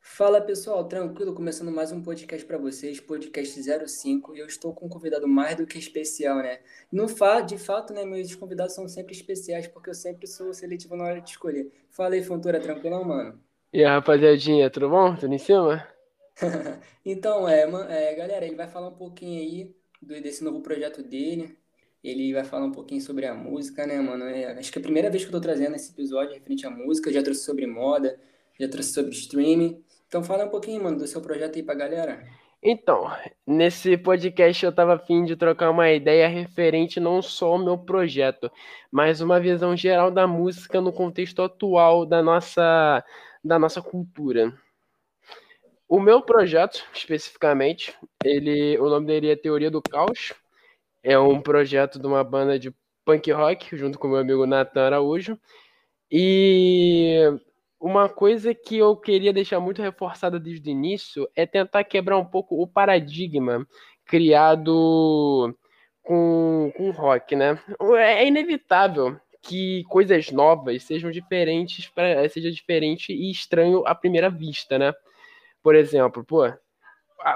Fala pessoal, tranquilo? Começando mais um podcast para vocês, podcast 05, e eu estou com um convidado mais do que especial, né? No fa de fato, né, meus convidados são sempre especiais, porque eu sempre sou seletivo na hora de escolher. Fala aí, Fontoura, tranquilão, mano? E aí, rapaziadinha, tudo bom? Tudo em cima? então, é, é, galera, ele vai falar um pouquinho aí do, desse novo projeto dele. Ele vai falar um pouquinho sobre a música, né, mano? É, acho que é a primeira vez que eu tô trazendo esse episódio referente à música. Eu já trouxe sobre moda, já trouxe sobre streaming. Então fala um pouquinho, mano, do seu projeto aí pra galera. Então, nesse podcast eu tava afim de trocar uma ideia referente não só ao meu projeto, mas uma visão geral da música no contexto atual da nossa, da nossa cultura. O meu projeto, especificamente, ele, o nome dele é Teoria do Caos. É um projeto de uma banda de punk rock, junto com meu amigo Nathan Araújo. E uma coisa que eu queria deixar muito reforçada desde o início é tentar quebrar um pouco o paradigma criado com, com rock, né? É inevitável que coisas novas sejam diferentes, pra, seja diferente e estranho à primeira vista, né? Por exemplo, pô,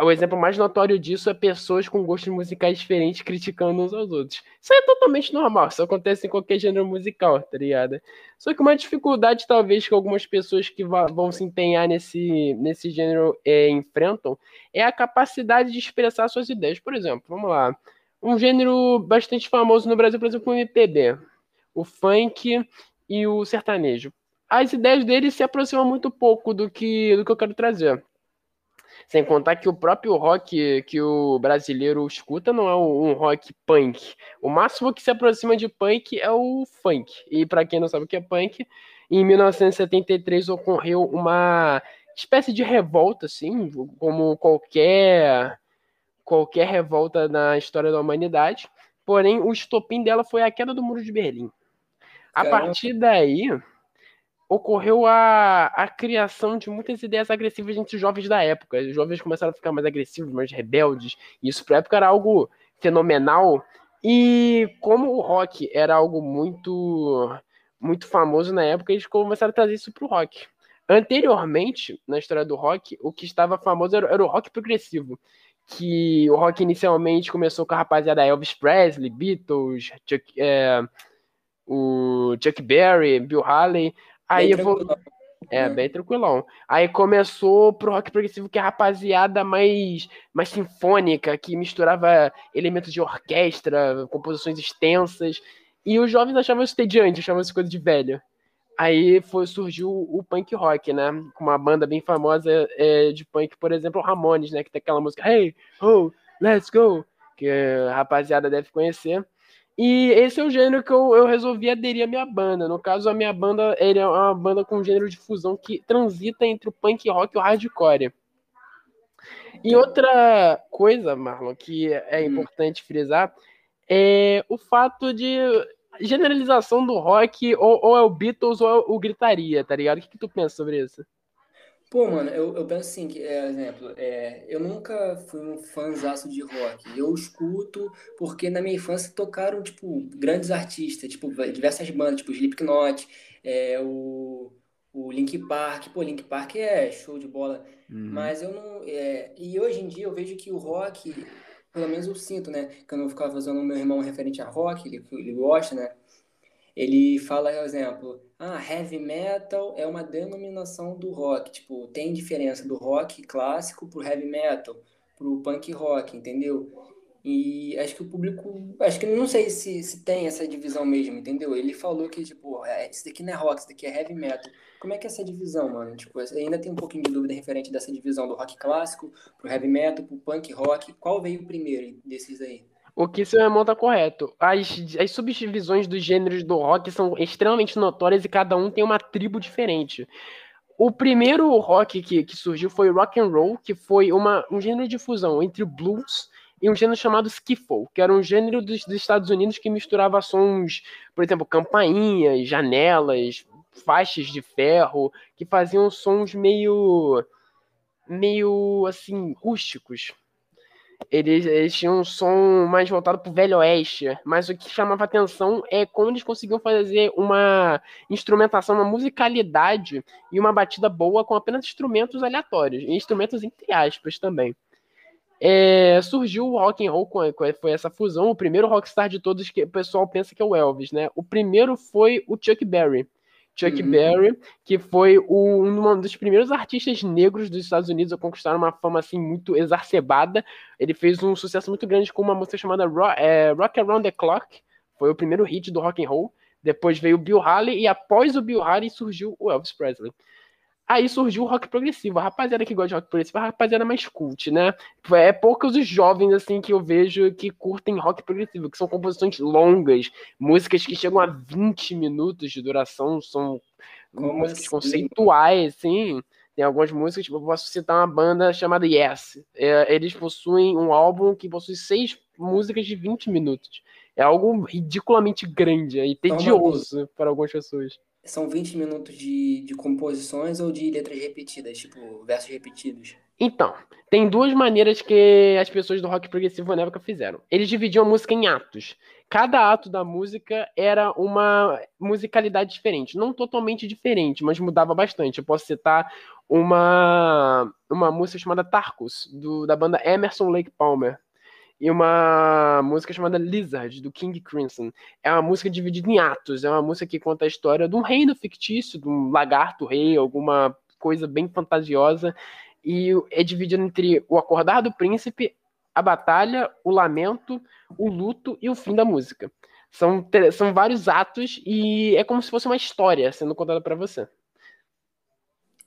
o exemplo mais notório disso é pessoas com gostos musicais diferentes criticando uns aos outros. Isso é totalmente normal, isso acontece em qualquer gênero musical, tá ligado? Só que uma dificuldade, talvez, que algumas pessoas que vão se empenhar nesse, nesse gênero é, enfrentam é a capacidade de expressar suas ideias. Por exemplo, vamos lá. Um gênero bastante famoso no Brasil, por exemplo, o MPB, o funk e o sertanejo. As ideias deles se aproximam muito pouco do que, do que eu quero trazer. Sem contar que o próprio rock que o brasileiro escuta não é um rock punk. O máximo que se aproxima de punk é o funk. E para quem não sabe o que é punk, em 1973 ocorreu uma espécie de revolta, assim, como qualquer qualquer revolta na história da humanidade. Porém, o estopim dela foi a queda do Muro de Berlim. A Caramba. partir daí, ocorreu a, a criação de muitas ideias agressivas entre os jovens da época. Os jovens começaram a ficar mais agressivos, mais rebeldes. E isso para a época era algo fenomenal. E como o rock era algo muito muito famoso na época, eles começaram a trazer isso para o rock. Anteriormente, na história do rock, o que estava famoso era, era o rock progressivo. Que o rock inicialmente começou com a rapaziada Elvis Presley, Beatles, Chuck, é, o Chuck Berry, Bill Haley. Aí eu vou. É, bem tranquilão. Aí começou pro rock progressivo, que é a rapaziada mais, mais sinfônica, que misturava elementos de orquestra, composições extensas. E os jovens achavam isso tediante, achavam isso coisa de velho. Aí foi, surgiu o punk rock, né? Com uma banda bem famosa é, de punk, por exemplo, o Ramones, né? Que tem aquela música Hey, oh, let's go, que a rapaziada deve conhecer. E esse é o gênero que eu, eu resolvi aderir à minha banda. No caso, a minha banda é uma banda com um gênero de fusão que transita entre o punk rock e o hardcore. E outra coisa, Marlon, que é hum. importante frisar, é o fato de generalização do rock, ou, ou é o Beatles ou é o Gritaria, tá ligado? O que, que tu pensa sobre isso? Pô, mano, eu, eu penso assim, que, é, exemplo, é, eu nunca fui um fãzaço de rock. Eu escuto porque na minha infância tocaram, tipo, grandes artistas, tipo, diversas bandas, tipo, Slipknot, é, o, o Link Park. Pô, Link Park é show de bola. Uhum. Mas eu não... É, e hoje em dia eu vejo que o rock, pelo menos eu sinto, né? Que eu não ficava fazendo o meu irmão referente a rock, ele, ele gosta, né? Ele fala, por exemplo, ah, heavy metal é uma denominação do rock. Tipo, tem diferença do rock clássico pro heavy metal, pro punk rock, entendeu? E acho que o público. Acho que não sei se, se tem essa divisão mesmo, entendeu? Ele falou que, tipo, é, isso daqui não é rock, isso daqui é heavy metal. Como é que é essa divisão, mano? Tipo, ainda tem um pouquinho de dúvida referente dessa divisão do rock clássico, pro heavy metal, pro punk rock. Qual veio primeiro desses aí? O que seu irmão tá correto. As, as subdivisões dos gêneros do rock são extremamente notórias e cada um tem uma tribo diferente. O primeiro rock que, que surgiu foi rock and roll, que foi uma, um gênero de fusão entre blues e um gênero chamado skiffle, que era um gênero dos, dos Estados Unidos que misturava sons, por exemplo, campainhas, janelas, faixas de ferro, que faziam sons meio meio assim rústicos. Eles, eles tinham um som mais voltado pro velho oeste, mas o que chamava atenção é como eles conseguiam fazer uma instrumentação, uma musicalidade e uma batida boa com apenas instrumentos aleatórios, instrumentos entre aspas também. É, surgiu o rock and roll, foi essa fusão, o primeiro rockstar de todos que o pessoal pensa que é o Elvis, né? O primeiro foi o Chuck Berry. Chuck uhum. Berry, que foi o, um dos primeiros artistas negros dos Estados Unidos a conquistar uma fama assim muito exacerbada. Ele fez um sucesso muito grande com uma música chamada Rock, é, Rock Around the Clock, foi o primeiro hit do rock and roll. Depois veio o Bill Haley e após o Bill Haley surgiu o Elvis Presley. Aí surgiu o rock progressivo. A rapaziada que gosta de rock progressivo, a rapaziada mais cult, né? É poucos os jovens, assim, que eu vejo que curtem rock progressivo, que são composições longas, músicas que chegam a 20 minutos de duração, são Como músicas assim? conceituais, assim. Tem algumas músicas, tipo, eu posso citar uma banda chamada Yes. É, eles possuem um álbum que possui seis músicas de 20 minutos. É algo ridiculamente grande e tedioso para algumas pessoas. São 20 minutos de, de composições ou de letras repetidas, tipo, versos repetidos? Então, tem duas maneiras que as pessoas do rock progressivo na época fizeram. Eles dividiam a música em atos. Cada ato da música era uma musicalidade diferente. Não totalmente diferente, mas mudava bastante. Eu posso citar uma, uma música chamada Tarkus, do, da banda Emerson Lake Palmer e uma música chamada Lizard, do King Crimson. É uma música dividida em atos, é uma música que conta a história de um reino fictício, de um lagarto rei, alguma coisa bem fantasiosa, e é dividido entre o acordar do príncipe, a batalha, o lamento, o luto e o fim da música. São, são vários atos e é como se fosse uma história sendo contada para você.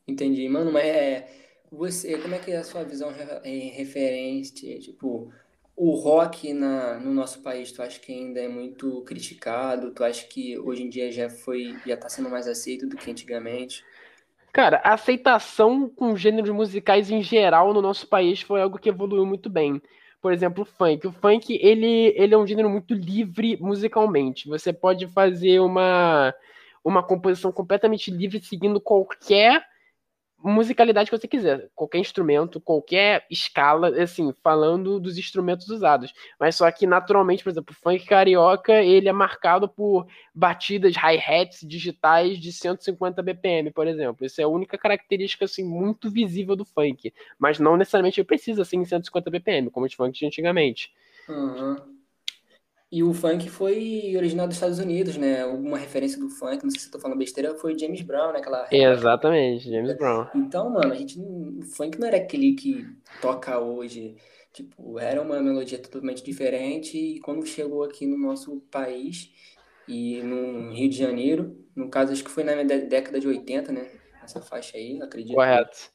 Entendi, mano, mas é, você, como é que é a sua visão em referente, tipo, o rock na, no nosso país, tu acha que ainda é muito criticado? Tu acha que hoje em dia já foi, já está sendo mais aceito do que antigamente? Cara, a aceitação com gêneros musicais em geral no nosso país foi algo que evoluiu muito bem. Por exemplo, o funk. O funk, ele, ele é um gênero muito livre musicalmente. Você pode fazer uma, uma composição completamente livre seguindo qualquer musicalidade que você quiser, qualquer instrumento, qualquer escala, assim, falando dos instrumentos usados. Mas só que naturalmente, por exemplo, o funk carioca, ele é marcado por batidas hi-hats digitais de 150 BPM, por exemplo. Isso é a única característica assim muito visível do funk, mas não necessariamente precisa assim em 150 BPM, como os funks de antigamente. Uhum. E o funk foi originado dos Estados Unidos, né? Alguma referência do funk, não sei se eu tô falando besteira, foi James Brown, né? Aquela... Exatamente, James Brown. Então, mano, a gente. O funk não era aquele que toca hoje. Tipo, era uma melodia totalmente diferente. E quando chegou aqui no nosso país e no Rio de Janeiro, no caso, acho que foi na década de 80, né? Essa faixa aí, acredito. Correto.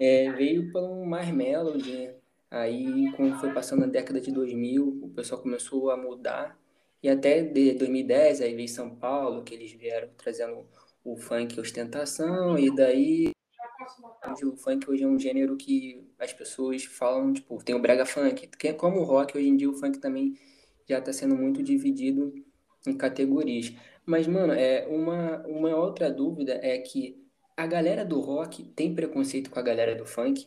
É, veio para um mais melody, Aí, quando foi passando a década de 2000, o pessoal começou a mudar. E até de 2010, aí veio São Paulo, que eles vieram trazendo o funk ostentação, e daí o funk hoje é um gênero que as pessoas falam, tipo, tem o brega funk, que é como o rock, hoje em dia o funk também já está sendo muito dividido em categorias. Mas, mano, é uma, uma outra dúvida é que a galera do rock tem preconceito com a galera do funk?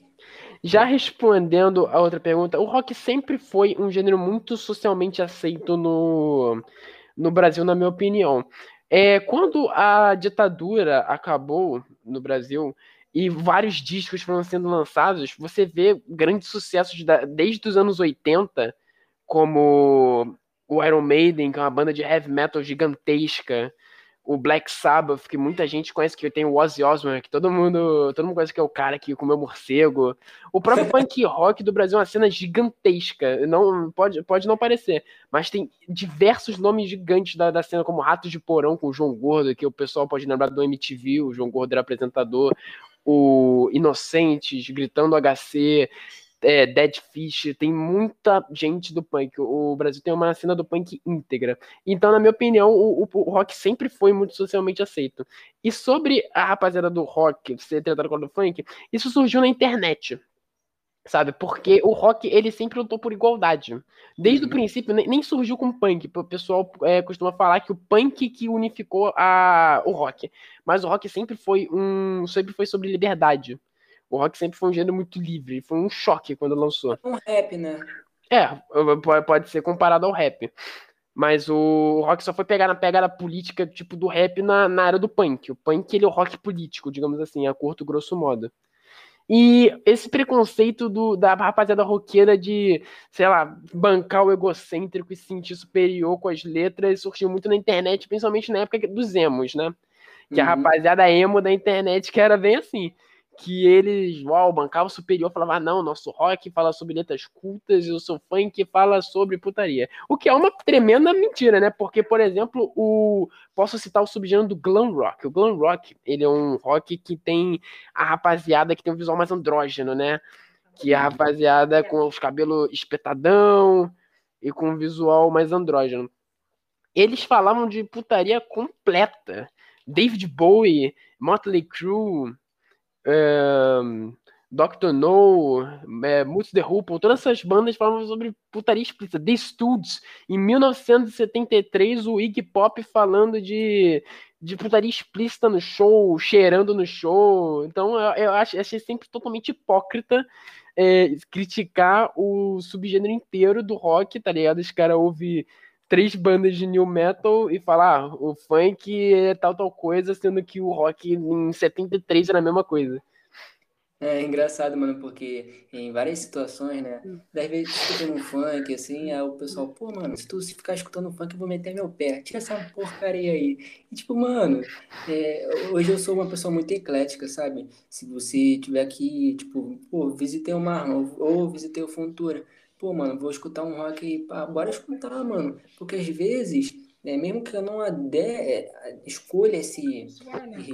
Já respondendo a outra pergunta, o rock sempre foi um gênero muito socialmente aceito no, no Brasil, na minha opinião. É, quando a ditadura acabou no Brasil e vários discos foram sendo lançados, você vê grandes sucessos da, desde os anos 80, como o Iron Maiden, que é uma banda de heavy metal gigantesca, o Black Sabbath, que muita gente conhece, que tem o Ozzy Osbourne, que todo mundo, todo mundo conhece que é o cara que comeu morcego. O próprio punk rock do Brasil é uma cena gigantesca, não pode, pode não parecer, mas tem diversos nomes gigantes da, da cena, como Ratos de Porão com o João Gordo, que o pessoal pode lembrar do MTV, o João Gordo era apresentador, o Inocentes, Gritando HC, é, Dead Fish, tem muita gente do punk. O Brasil tem uma cena do punk íntegra. Então, na minha opinião, o, o, o rock sempre foi muito socialmente aceito. E sobre a rapaziada do rock ser tratado como do funk, isso surgiu na internet. Sabe? Porque o rock, ele sempre lutou por igualdade. Desde uhum. o princípio, nem, surgiu com punk. O pessoal é, costuma falar que o punk que unificou a, o rock. Mas o rock sempre foi um. sempre foi sobre liberdade O rock sempre foi um gênero muito livre, foi um choque quando lançou. Um rap, né? É, pode ser comparado ao rap. Mas o rock só foi pegar na pegada política, tipo, do rap na, na área do punk. O punk, ele é o rock político, digamos assim, a curto grosso modo. E esse preconceito do, da rapaziada roqueira de, sei lá, bancar o egocêntrico e se sentir superior com as letras surgiu muito na internet, principalmente na época dos emos, né? Que uhum. a rapaziada emo da internet que era bem assim que eles, uau, bancava superior, falava, ah, não, nosso rock fala sobre letras cultas e o seu funk fala sobre putaria. O que é uma tremenda mentira, né? Porque, por exemplo, o posso citar o subgênero do glam rock. O glam rock, ele é um rock que tem a rapaziada que tem um visual mais andrógeno, né? Que é a rapaziada com os cabelos espetadão e com um visual mais andrógeno. Eles falavam de putaria completa. David Bowie, Motley Crue, é, Dr. No, é, Moods the Hoople, todas essas bandas falavam sobre putaria explícita. The Studs, em 1973, o Iggy Pop falando de, de putaria explícita no show, cheirando no show. Então eu, eu achei, achei sempre totalmente hipócrita é, criticar o subgênero inteiro do rock, tá ligado? Os caras ouvem três bandas de new metal e falar ah, o funk é tal, tal coisa, sendo que o rock em 73 era a mesma coisa. É engraçado, mano, porque em várias situações, né? Às vezes escutando um funk, assim, aí o pessoal, pô, mano, se tu se ficar escutando funk, eu vou meter meu pé. Tira essa porcaria aí. E tipo, mano, é, hoje eu sou uma pessoa muito eclética, sabe? Se você tiver aqui, tipo, pô, visitei o Marlon ou visitei o Fontura pô, mano, vou escutar um rock aí, pá, bora escutar, mano. Porque às vezes, né, mesmo que eu não ade é, escolha esse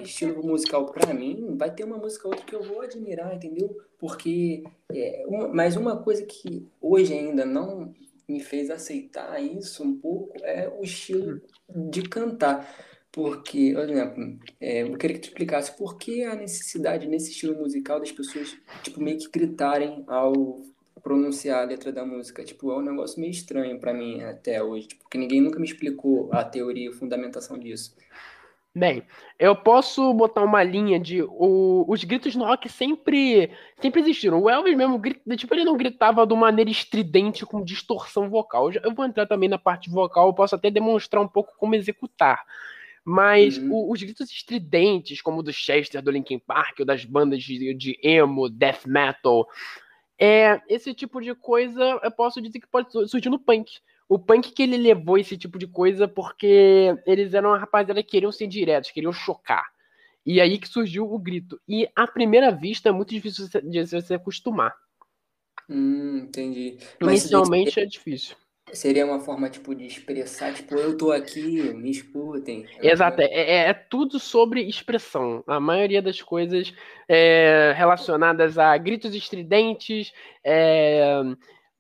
estilo musical pra mim, vai ter uma música ou outra que eu vou admirar, entendeu? Porque, é, uma, mas uma coisa que hoje ainda não me fez aceitar isso um pouco é o estilo de cantar. Porque, por exemplo, é, eu queria que tu explicasse por que a necessidade nesse estilo musical das pessoas, tipo, meio que gritarem ao pronunciar a letra da música. Tipo, é um negócio meio estranho para mim até hoje, tipo, porque ninguém nunca me explicou a teoria e a fundamentação disso. Bem, eu posso botar uma linha de o, os gritos no rock sempre sempre existiram. O Elvis mesmo, tipo, ele não gritava de maneira estridente com distorção vocal. Eu, vou entrar também na parte vocal, eu posso até demonstrar um pouco como executar. Mas uhum. o, os gritos estridentes, como o do Chester, do Linkin Park, ou das bandas de, de emo, death metal, é, esse tipo de coisa eu posso dizer que pode surgir no punk. O punk que ele levou esse tipo de coisa porque eles eram uma rapaziada que queriam ser diretos, queriam chocar. E aí que surgiu o grito. E à primeira vista é muito difícil de você acostumar. Hum, entendi. Mas Inicialmente é difícil. Seria uma forma, tipo, de expressar, tipo, eu tô aqui, me escutem. Exato, é, é, é tudo sobre expressão. A maioria das coisas é, relacionadas a gritos estridentes, é,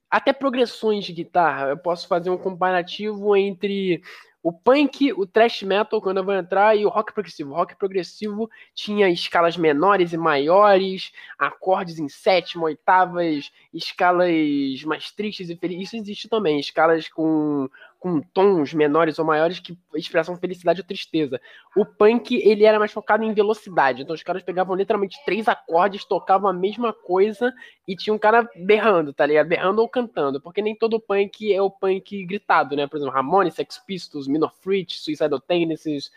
até progressões de guitarra. Eu posso fazer um comparativo entre o punk, o thrash metal, quando eu vou entrar, e o rock progressivo. O rock progressivo tinha escalas menores e maiores, acordes em sétima, oitavas, escalas mais tristes e felizes. Isso existe também, escalas com com tons menores ou maiores que expressam felicidade ou tristeza. O punk, ele era mais focado em velocidade. Então os caras pegavam literalmente três acordes, tocavam a mesma coisa e tinha um cara berrando, tá ligado? Berrando ou cantando. Porque nem todo punk é o punk gritado, né? Por exemplo, Ramones, Sex Pistols, Minor Threat, Suicidal Tendencies,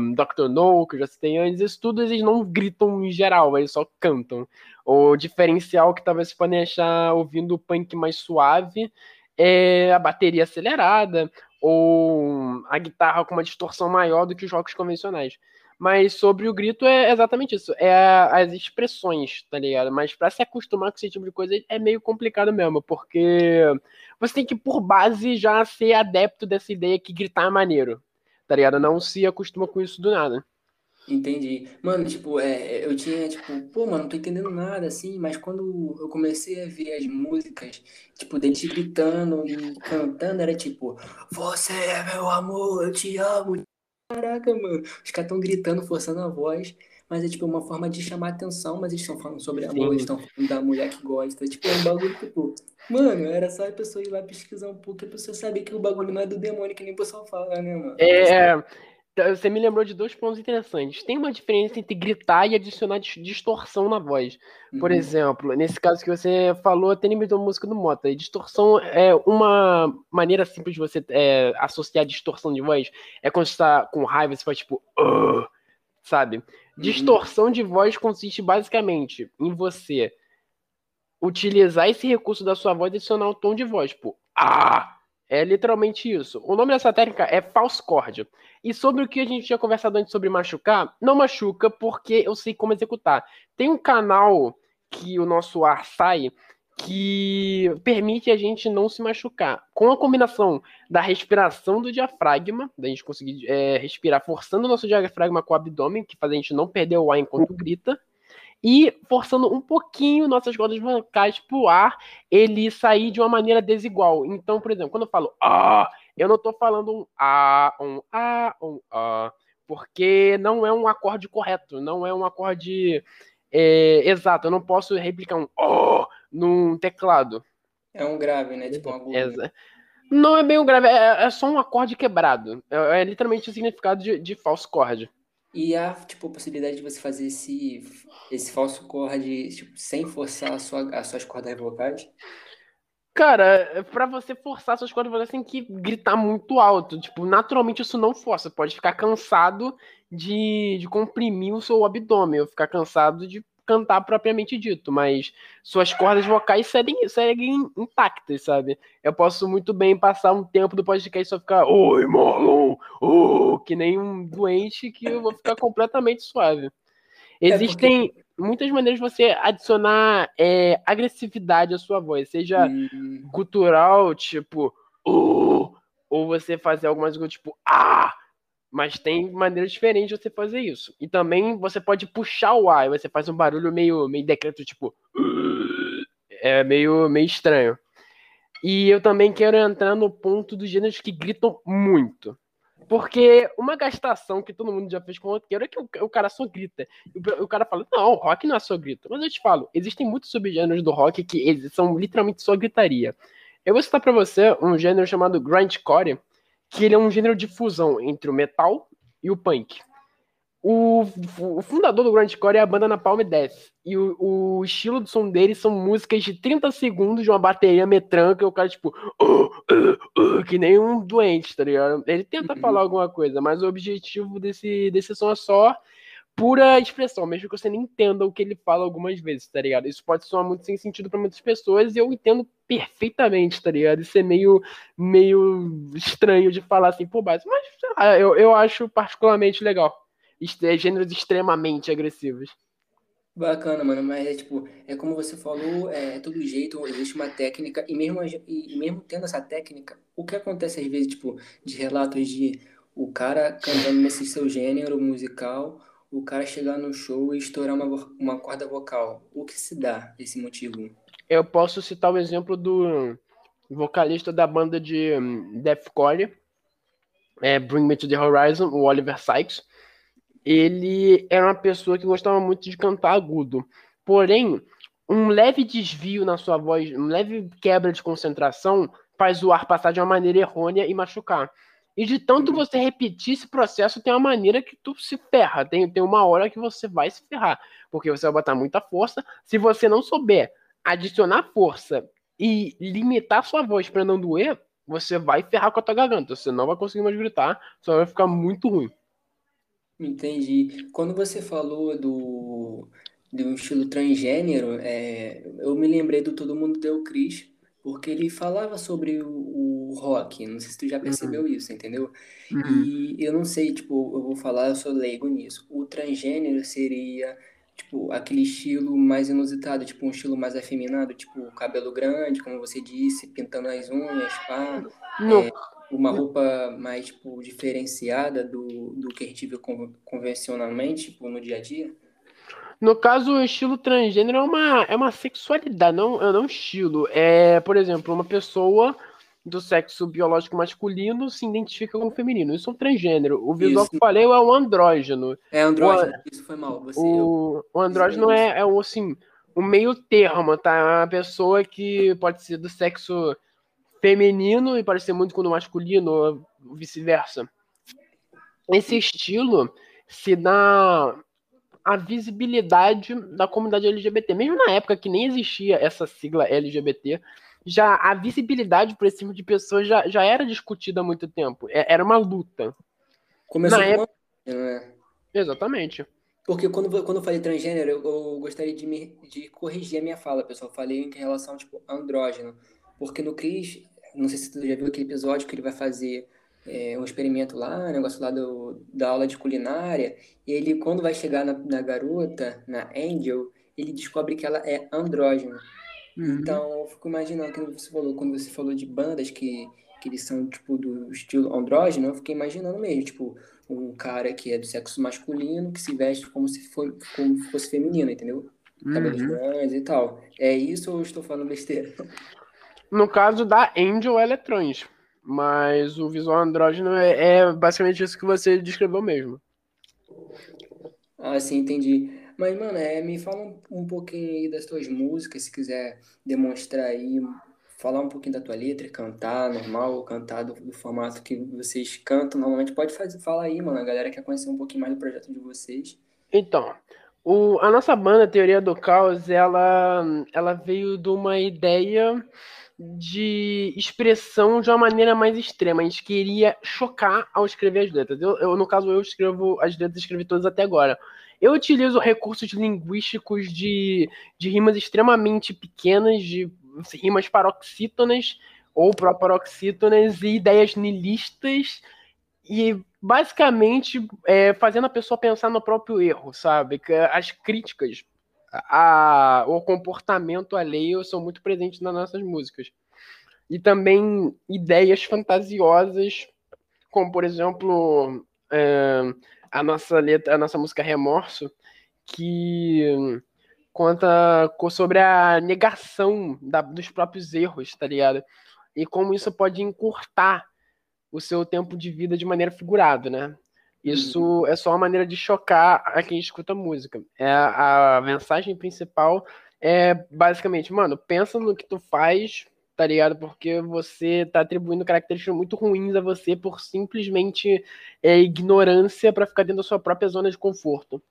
um, Dr. No, que eu já citei antes, isso tudo eles não gritam em geral, eles só cantam. O diferencial que talvez vocês podem achar ouvindo o punk mais suave é a bateria acelerada ou a guitarra com uma distorção maior do que os jogos convencionais. Mas sobre o grito é exatamente isso, é as expressões, tá ligado? Mas para se acostumar com esse tipo de coisa é meio complicado mesmo, porque você tem que por base já ser adepto dessa ideia que gritar é maneiro, tá ligado? Não se acostuma com isso do nada. Entendi. Mano, tipo, é, eu tinha, tipo, pô, mano, não tô entendendo nada, assim, mas quando eu comecei a ver as músicas, tipo, deles gritando e cantando, era tipo, você é meu amor, eu te amo. Caraca, mano, os caras tão gritando, forçando a voz, mas é, tipo, uma forma de chamar atenção, mas eles estão falando sobre amor, eles estão falando da mulher que gosta, tipo, é um bagulho, tipo, mano, era só a pessoa ir lá pesquisar um pouco, a pessoa saber que o bagulho não é do demônio, que nem o pessoal fala, né, mano? É, Tá, você me lembrou de dois pontos interessantes. Tem uma diferença entre gritar e adicionar distorção na voz. Por uhum. exemplo, nesse caso que você falou, até limitou a música do Mota. Distorção é uma maneira simples de você é, associar distorção de voz. É quando você está com raiva, você faz tipo, uh, sabe? Uhum. Distorção de voz consiste basicamente em você utilizar esse recurso da sua voz e adicionar um tom de voz, tipo, ah! É literalmente isso. O nome dessa técnica é false chord. E sobre o que a gente tinha conversado antes sobre machucar, não machuca porque eu sei como executar. Tem um canal que o nosso ar sai que permite a gente não se machucar. Com a combinação da respiração do diafragma, da gente conseguir é, respirar forçando o nosso diafragma com o abdômen, que faz a gente não perder o ar enquanto grita, e forçando um pouquinho nossas cordas vocais pro ar ele sair de uma maneira desigual. Então, por exemplo, quando eu falo ah, eu não estou falando um a, um a, um a, porque não é um acorde correto, não é um acorde é, exato. Eu não posso replicar um oh num teclado. É um grave, né? Tipo um agudo. Não é bem um grave, é, é só um acorde quebrado. É, é literalmente o significado de, de false chord. E há, tipo, a possibilidade de você fazer esse, esse falso chord, tipo, sem forçar a sua, as suas cordas vocais? Cara, para você forçar suas cordas vocais, você tem que gritar muito alto. Tipo, naturalmente isso não força. Pode ficar cansado de, de comprimir o seu abdômen, ou ficar cansado de cantar propriamente dito, mas suas cordas vocais seguem, seguem intactas, sabe? Eu posso muito bem passar um tempo do podcast e só ficar Oi, Marlon! Oh! Que nem um doente que eu vou ficar completamente suave. É, Existem é porque... muitas maneiras de você adicionar é, agressividade à sua voz, seja hum. cultural, tipo, oh! ou você fazer algumas coisas tipo, ah! Mas tem maneiras diferentes de você fazer isso. E também você pode puxar o ar, e você faz um barulho meio, meio decreto, tipo. É meio, meio estranho. E eu também quero entrar no ponto dos gêneros que gritam muito. Porque uma gastação que todo mundo já fez com o roqueiro é que o, cara só grita. O, o, cara fala, não, rock não é só grito. Mas eu te falo, existem muitos subgêneros do rock que são literalmente só gritaria. Eu vou citar pra você um gênero chamado grindcore, que ele é um gênero de fusão entre o metal e o punk. O, o fundador do grindcore é a banda Napalm Death. E o, o, estilo do som dele são músicas de 30 segundos de uma bateria metranca e o cara, tipo, uh, uh, uh, que nem um doente, tá ligado? Ele tenta uhum. falar alguma coisa, mas o objetivo desse, desse som é só pura expressão, mesmo que você não entenda o que ele fala algumas vezes, tá ligado? Isso pode soar muito sem sentido para muitas pessoas e eu entendo perfeitamente, tá ligado? Isso é meio, meio estranho de falar assim por base, mas lá, eu, eu acho particularmente legal. Gêneros extremamente agressivos. Bacana, mano, mas é tipo, é como você falou, é, é todo jeito, existe uma técnica, e mesmo, e mesmo tendo essa técnica, o que acontece às vezes, tipo, de relatos de o cara cantando nesse seu gênero musical, o cara chegar no show e estourar uma, uma corda vocal? O que se dá esse motivo? Eu posso citar o exemplo do vocalista da banda de hum, deathcore, é, Bring Me to the Horizon, o Oliver Sykes. Ele era uma pessoa que gostava muito de cantar agudo. Porém, um leve desvio na sua voz, um leve quebra de concentração, faz o ar passar de uma maneira errônea e machucar. E de tanto você repetir esse processo, tem uma maneira que tu se ferra. Tem, tem uma hora que você vai se ferrar. Porque você vai botar muita força. Se você não souber adicionar força e limitar sua voz para não doer, você vai ferrar com a tua garganta. Você não vai conseguir mais gritar, só vai ficar muito ruim. Entendi. Quando você falou do, do estilo transgênero, é, eu me lembrei do Todo Mundo Deu Cris, porque ele falava sobre o, o rock. Não sei se tu já percebeu uhum. isso, entendeu? Uhum. E eu não sei, tipo, eu vou falar, eu sou leigo nisso. O transgênero seria, tipo, aquele estilo mais inusitado, tipo, um estilo mais afeminado, tipo, cabelo grande, como você disse, pintando as unhas, pá. É, uma roupa mais, tipo, diferenciada do, do que a gente vê convencionalmente, tipo, no dia a dia. No caso, o estilo transgênero é uma, é uma sexualidade, não, é um estilo. É, por exemplo, uma pessoa do sexo biológico masculino se identifica como feminino. Isso é um transgênero. O visual isso. que eu falei é um andrógeno. É andrógeno, o, isso foi mal. Você, o, o andrógeno é, é um, assim, um meio termo, tá? É uma pessoa que pode ser do sexo feminino e pode ser muito quando masculino, ou vice-versa. esse estilo se dá a visibilidade da comunidade LGBT. Mesmo na época que nem existia essa sigla LGBT, já a visibilidade para esse tipo de pessoas já, já era discutida há muito tempo. É, era uma luta. Começou na época... Né? Exatamente. Porque quando, quando eu falei transgênero, eu, eu gostaria de, me, de corrigir a minha fala, pessoal. Eu falei em relação, tipo, andrógeno. Porque no Cris, não sei se tu já viu aquele episódio que ele vai fazer é, um experimento lá, um negócio lá do, da aula de culinária, e ele, quando vai chegar na, na garota, na Angel, ele descobre que ela é andrógeno. Uhum. Então, eu fico imaginando, que você falou, quando você falou de bandas que, que eles são, tipo, do estilo andrógeno, eu fiquei imaginando mesmo, tipo, um cara que é do sexo masculino, que se veste como se, for, como fosse feminino, entendeu? Cabelos uhum. grandes e tal. É isso ou eu estou falando besteira? No caso da Angel, ela trans. Mas o visual andrógeno é, é basicamente isso que você descreveu mesmo. Ah, sim, entendi. Mas, mano, é, me fala um, um pouquinho aí das tuas músicas, se quiser demonstrar aí, falar um pouquinho da tua letra, cantar normal, cantar do, do formato que vocês cantam normalmente. Pode fazer, falar aí, mano. A galera quer conhecer um pouquinho mais do projeto de vocês. Então, o, a nossa banda, Teoria do Caos, ela, ela veio de uma ideia de expressão de uma maneira mais extrema. A gente queria chocar ao escrever as letras. Eu, eu no caso, eu escrevo as letras, escrevi todas até agora. Eu utilizo recursos linguísticos de, de rimas extremamente pequenas, de rimas paroxítonas ou proparoxítonas e ideias nilistas e basicamente é, fazendo a pessoa pensar no próprio erro, sabe? As críticas a, o comportamento alheio são muito presentes nas nossas músicas. E também ideias fantasiosas, como por exemplo é, a nossa letra, a nossa música Remorso, que conta sobre a negação da, dos próprios erros, tá ligado? E como isso pode encurtar o seu tempo de vida de maneira figurada, né? Isso uhum. é só uma maneira de chocar a quem escuta música. É a, a mensagem principal é basicamente, mano, pensa no que tu faz, tá ligado? Porque você tá atribuindo características muito ruins a você por simplesmente é, ignorância para ficar dentro da sua própria zona de conforto.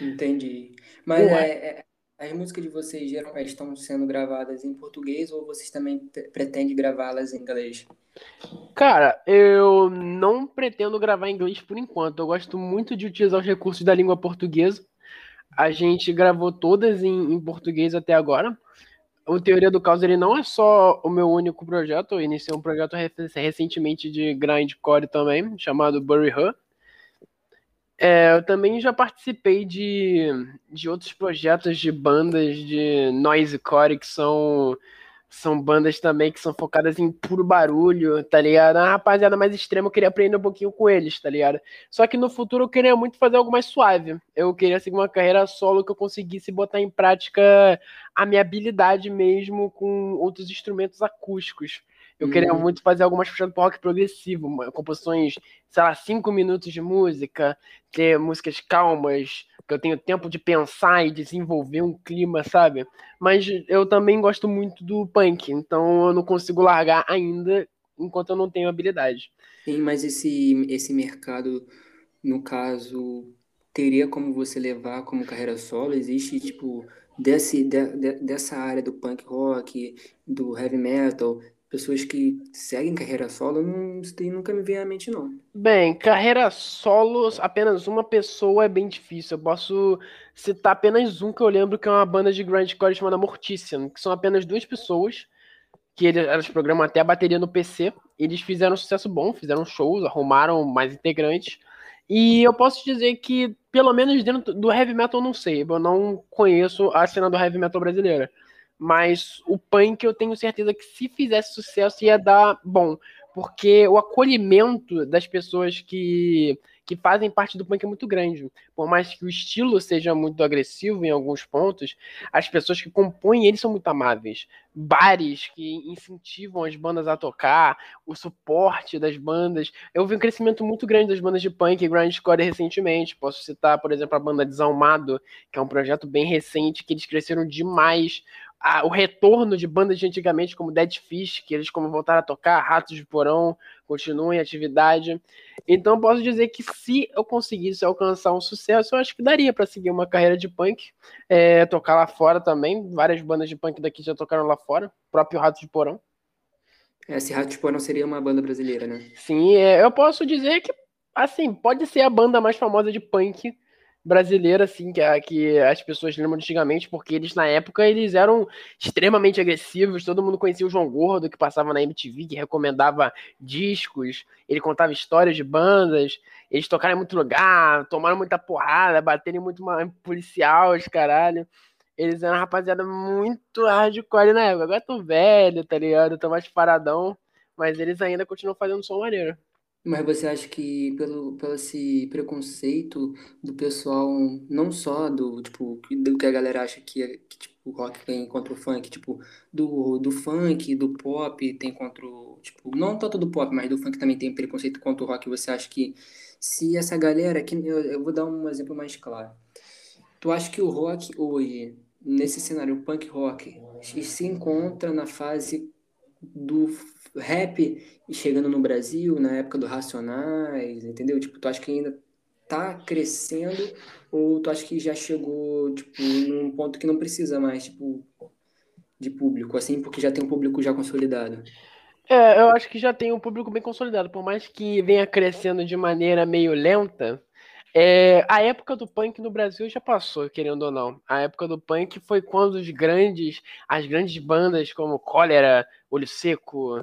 Entendi. Mas é, é, as músicas de vocês geralmente estão sendo gravadas em português ou vocês também pretendem gravá-las em inglês? Cara, eu não pretendo gravar em inglês por enquanto. Eu gosto muito de utilizar os recursos da língua portuguesa. A gente gravou todas em, em português até agora. O Teoria do Caos ele não é só o meu único projeto. Eu iniciei um projeto recentemente de grindcore também, chamado Bury Her. É, eu também já participei de, de outros projetos de bandas de noisecore que são são bandas também que são focadas em puro barulho, tá ligado? A rapaziada mais extrema eu queria aprender um pouquinho com eles, tá ligado? Só que no futuro eu queria muito fazer algo mais suave. Eu queria seguir uma carreira solo que eu conseguisse botar em prática a minha habilidade mesmo com outros instrumentos acústicos. Eu uhum. queria muito fazer algumas puxando pro rock progressivo, composições, sei lá, cinco minutos de música, ter músicas calmas, que eu tenho tempo de pensar e desenvolver um clima, sabe? Mas eu também gosto muito do punk, então eu não consigo largar ainda enquanto eu não tenho habilidade. Sim, mas esse, esse mercado, no caso, teria como você levar como carreira solo? Existe, tipo, desse, de, de, dessa área do punk rock, do heavy metal, pessoas que seguem carreira solo, não, nunca me vem à mente, não. Bem, carreira solo, apenas uma pessoa é bem difícil. Eu posso citar apenas um que eu lembro que é uma banda de grindcore chamada Mortician, que são apenas duas pessoas, que eles, elas programam até a bateria no PC. Eles fizeram um sucesso bom, fizeram shows, arrumaram mais integrantes. E eu posso dizer que, pelo menos dentro do heavy metal, não sei. Eu não conheço a cena do heavy metal brasileira. Mas o punk eu tenho certeza que se fizesse sucesso ia dar bom. Porque o acolhimento das pessoas que, que fazem parte do punk é muito grande. Por mais que o estilo seja muito agressivo em alguns pontos, as pessoas que compõem ele são muito amáveis. Bares que incentivam as bandas a tocar, o suporte das bandas. Eu vi um crescimento muito grande das bandas de punk e grindcore recentemente. Posso citar, por exemplo, a banda Desalmado, que é um projeto bem recente, que eles cresceram demais a, o retorno de bandas de antigamente, como Dead Fish, que eles como voltaram a tocar, Ratos de Porão, continuam em atividade. Então posso dizer que se eu conseguisse alcançar um sucesso, eu acho que daria para seguir uma carreira de punk, é, tocar lá fora também. Várias bandas de punk daqui já tocaram lá fora, o próprio Ratos de Porão. É, se Ratos de Porão seria uma banda brasileira, né? Sim, é, eu posso dizer que, assim, pode ser a banda mais famosa de punk brasileira, assim, que, que as pessoas lembram antigamente, porque eles, na época, eles eram extremamente agressivos, todo mundo conhecia o João Gordo, que passava na MTV, que recomendava discos, ele contava histórias de bandas, eles tocaram em muito lugar, tomaram muita porrada, bateram muito policial, os caralho. Eles eram uma rapaziada muito hardcore na época. Agora tô velho, tá ligado? Tô mais paradão, mas eles ainda continuam fazendo som maneiro. Mas você acha que pelo, pelo esse preconceito do pessoal, não só do, tipo, do que a galera acha que, é, que tipo, o rock tem contra o funk, tipo, do, do funk, do pop tem contra o, tipo, não tanto do pop, mas do funk também tem preconceito contra o rock, você acha que se essa galera, que eu, eu vou dar um exemplo mais claro. Tu acha que o rock hoje, nesse cenário, o punk rock, se encontra na fase do rap chegando no Brasil, na época do Racionais, entendeu? Tipo, tu acha que ainda tá crescendo ou tu acha que já chegou, tipo, num ponto que não precisa mais, tipo, de público, assim, porque já tem um público já consolidado? É, eu acho que já tem um público bem consolidado, por mais que venha crescendo de maneira meio lenta, é, a época do punk no Brasil já passou, querendo ou não. A época do punk foi quando os grandes, as grandes bandas como Cólera, Olho Seco,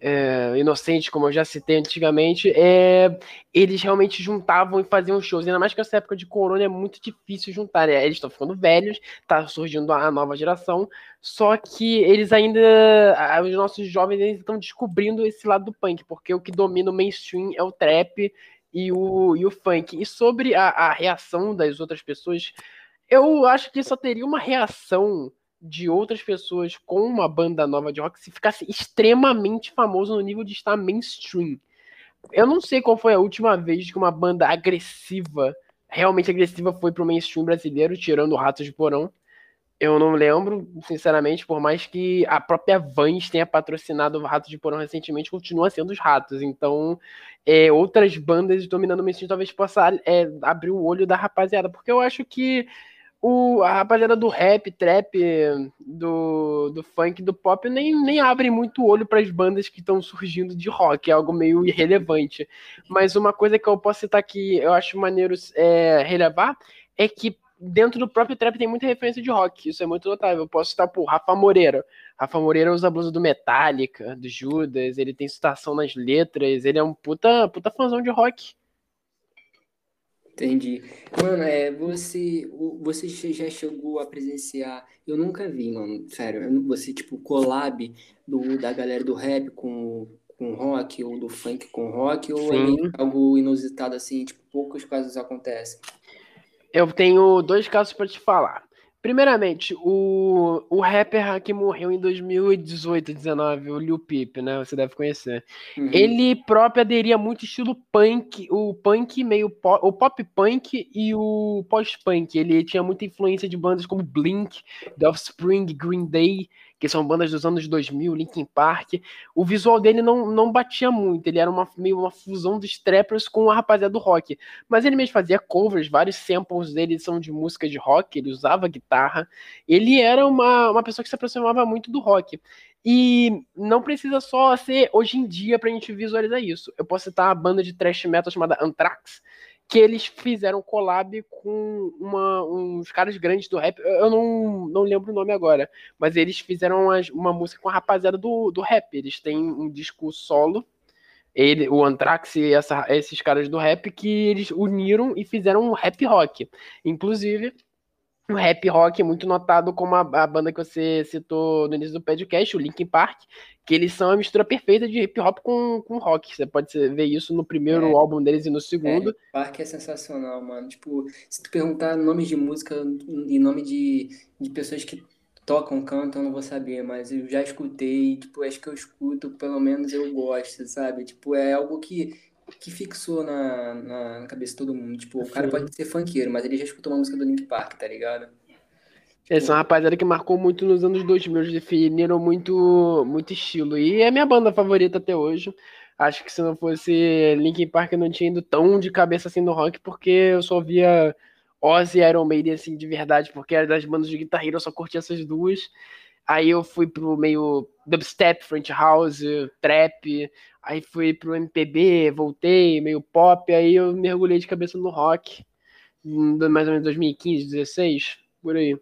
é, Inocente, como eu já citei antigamente, é, eles realmente juntavam e faziam shows. Ainda mais que essa época de corona é muito difícil juntar. Né? Eles estão ficando velhos, tá surgindo a nova geração, só que eles ainda, os nossos jovens ainda estão descobrindo esse lado do punk, porque o que domina o mainstream é o trap e o, e o funk. E sobre a, a reação das outras pessoas, eu acho que só teria uma reação de outras pessoas com uma banda nova de rock se ficasse extremamente famoso no nível de estar mainstream. Eu não sei qual foi a última vez que uma banda agressiva, realmente agressiva, foi pro mainstream brasileiro, tirando o Ratos de Porão. Eu não lembro, sinceramente, por mais que a própria Vans tenha patrocinado o Ratos de Porão recentemente, continua sendo os Ratos. Então, é, outras bandas dominando o mainstream talvez possa é, abrir o olho da rapaziada, porque eu acho que o, a rapaziada do rap, trap, do, do funk, do pop, nem, nem abre muito olho para as bandas que estão surgindo de rock, é algo meio irrelevante. Mas uma coisa que eu posso citar que eu acho maneiro é, relevar é que dentro do próprio trap tem muita referência de rock, isso é muito notável. Eu posso citar, pô, Rafa Moreira. Rafa Moreira usa a blusa do Metallica, do Judas, ele tem citação nas letras, ele é um puta, puta fãzão de rock. Entendi. Mano, é, você, você já chegou a presenciar, eu nunca vi, mano, sério, você, tipo, collab do, da galera do rap com, com rock, ou do funk com rock, ou é algo inusitado assim, tipo, poucos casos acontecem? Eu tenho dois casos para te falar. Primeiramente, o, o rapper que morreu em 2018, 19, o Lil Peep, né? Você deve conhecer. Uhum. Ele próprio aderia muito estilo punk, o punk meio pop, o pop punk e o post-punk. Ele tinha muita influência de bandas como Blink, The Offspring, Green Day que são bandas dos anos 2000, Linkin Park. O visual dele não, não batia muito, ele era uma, meio uma fusão dos trappers com a rapaziada do rock. Mas ele mesmo fazia covers, vários samples dele são de música de rock, ele usava guitarra. Ele era uma, uma pessoa que se aproximava muito do rock. E não precisa só ser hoje em dia pra gente visualizar isso. Eu posso citar a banda de thrash metal chamada Anthrax, que eles fizeram collab com uma, uns caras grandes do rap. Eu não, não lembro o nome agora, mas eles fizeram uma, uma música com a rapaziada do, do rap. Eles têm um disco solo, ele, o Anthrax e essa, esses caras do rap, que eles uniram e fizeram um rap rock. Inclusive, o rap rock é muito notado como a, a, banda que você citou no início do podcast, o Linkin Park, que eles são a mistura perfeita de hip hop com, com rock. Você pode ver isso no primeiro é, álbum deles e no segundo. É, Park é sensacional, mano. Tipo, se tu perguntar nomes de música e nome de, de pessoas que tocam, cantam, eu não vou saber, mas eu já escutei, tipo, acho que eu escuto, pelo menos eu gosto, sabe? Tipo, é algo que que fixou na, na cabeça de todo mundo. Tipo, o cara pode ser funkeiro, mas ele já escutou uma música do Link Park, tá ligado? Eles são uma rapaziada que marcou muito nos anos 2000, eles definiram muito, muito estilo. E é minha banda favorita até hoje. Acho que se não fosse Linkin Park eu não tinha ido tão de cabeça assim no rock, porque eu só via Ozzy e Iron Maiden assim de verdade, porque era das bandas de Guitar Hero, eu só curtia essas duas. Aí eu fui pro meio dubstep, French house, trap, aí fui pro MPB, voltei, meio pop, aí eu mergulhei de cabeça no rock, mais ou menos 2015, 16, por aí.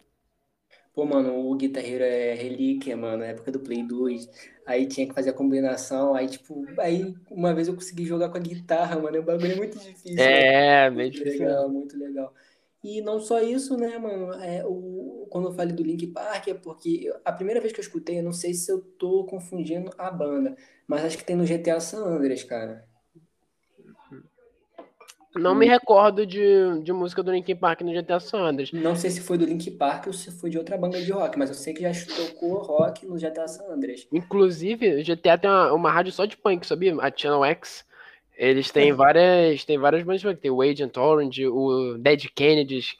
Pô, mano, o Guitar Hero é relíquia, mano, na época do Play 2. Aí tinha que fazer a combinação, aí tipo, aí uma vez eu consegui jogar com a guitarra, mano, é um bagulho muito difícil. É, bem difícil. Legal, muito legal. E não só isso, né, mano? É, o, quando eu falei do Link Park é porque a primeira vez que eu escutei, eu não sei se eu tô confundindo a banda, mas acho que tem no GTA San Andreas, cara. Não me recordo de, de música do Linkin Park no GTA San Andreas. Não sei se foi do Linkin Park ou se foi de outra banda de rock, mas eu sei que já tocou rock no GTA San Andreas. Inclusive, o GTA tem uma, uma rádio só de punk, sabia? A Channel X. Eles têm é. várias, tem várias bandas de punk. Tem o Agent Orange, o Dead Kennedys,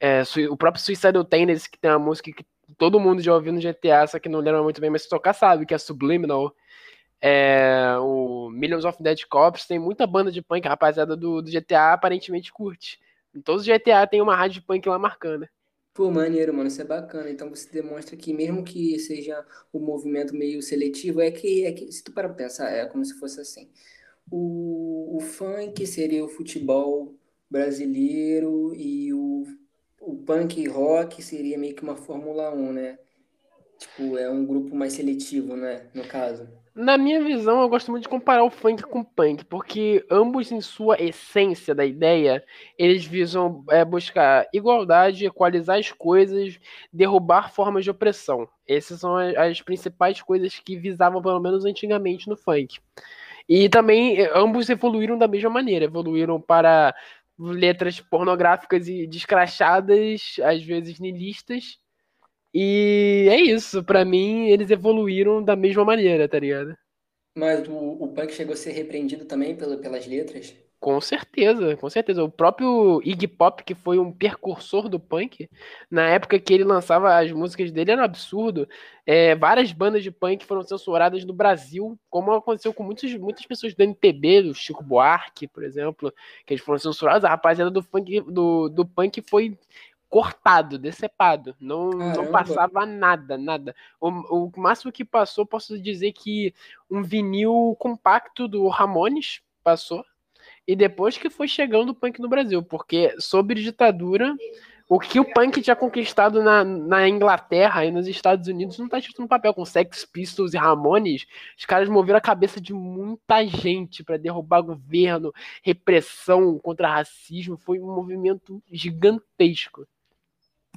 é, o próprio Suicidal Tendencies, que tem uma música que todo mundo já ouviu no GTA, só que não lembra muito bem, mas se tocar sabe, que é Subliminal. É, o Millions of Dead Cops tem muita banda de punk, a rapaziada do, do GTA aparentemente curte. Em todos os GTA tem uma rádio de punk lá marcando. Pô, maneiro, mano, isso é bacana. Então você demonstra que mesmo que seja um movimento meio seletivo, é que, é que se tu para pensar, é como se fosse assim. O, o funk seria o futebol brasileiro e o, o punk rock seria meio que uma Fórmula 1, né? Tipo, é um grupo mais seletivo, né? No caso. Na minha visão, eu gosto muito de comparar o funk com o punk, porque ambos, em sua essência da ideia, eles visam é, buscar igualdade, equalizar as coisas, derrubar formas de opressão. Essas são as, as principais coisas que visavam, pelo menos antigamente, no funk. E também eh, ambos evoluíram da mesma maneira, evoluíram para letras pornográficas e descrachadas, às vezes nilistas, e é isso, para mim eles evoluíram da mesma maneira, tá ligado? Mas o, o punk chegou a ser repreendido também pela, pelas letras? Com certeza, com certeza. O próprio Iggy Pop, que foi um precursor do punk, na época que ele lançava as músicas dele, era um absurdo. É, várias bandas de punk foram censuradas no Brasil, como aconteceu com muitos, muitas pessoas do MPB, do Chico Buarque, por exemplo, que eles foram censurados. A rapaziada do, funk, do, do punk foi cortado, decepado. Não, não passava nada, nada. O, o máximo que passou, posso dizer que um vinil compacto do Ramones passou. E depois que foi chegando o punk no Brasil, porque sobre ditadura, o que o punk tinha conquistado na, na Inglaterra e nos Estados Unidos não tá escrito no papel. Com Sex Pistols e Ramones, os caras moveram a cabeça de muita gente para derrubar governo, repressão contra racismo. Foi um movimento gigantesco.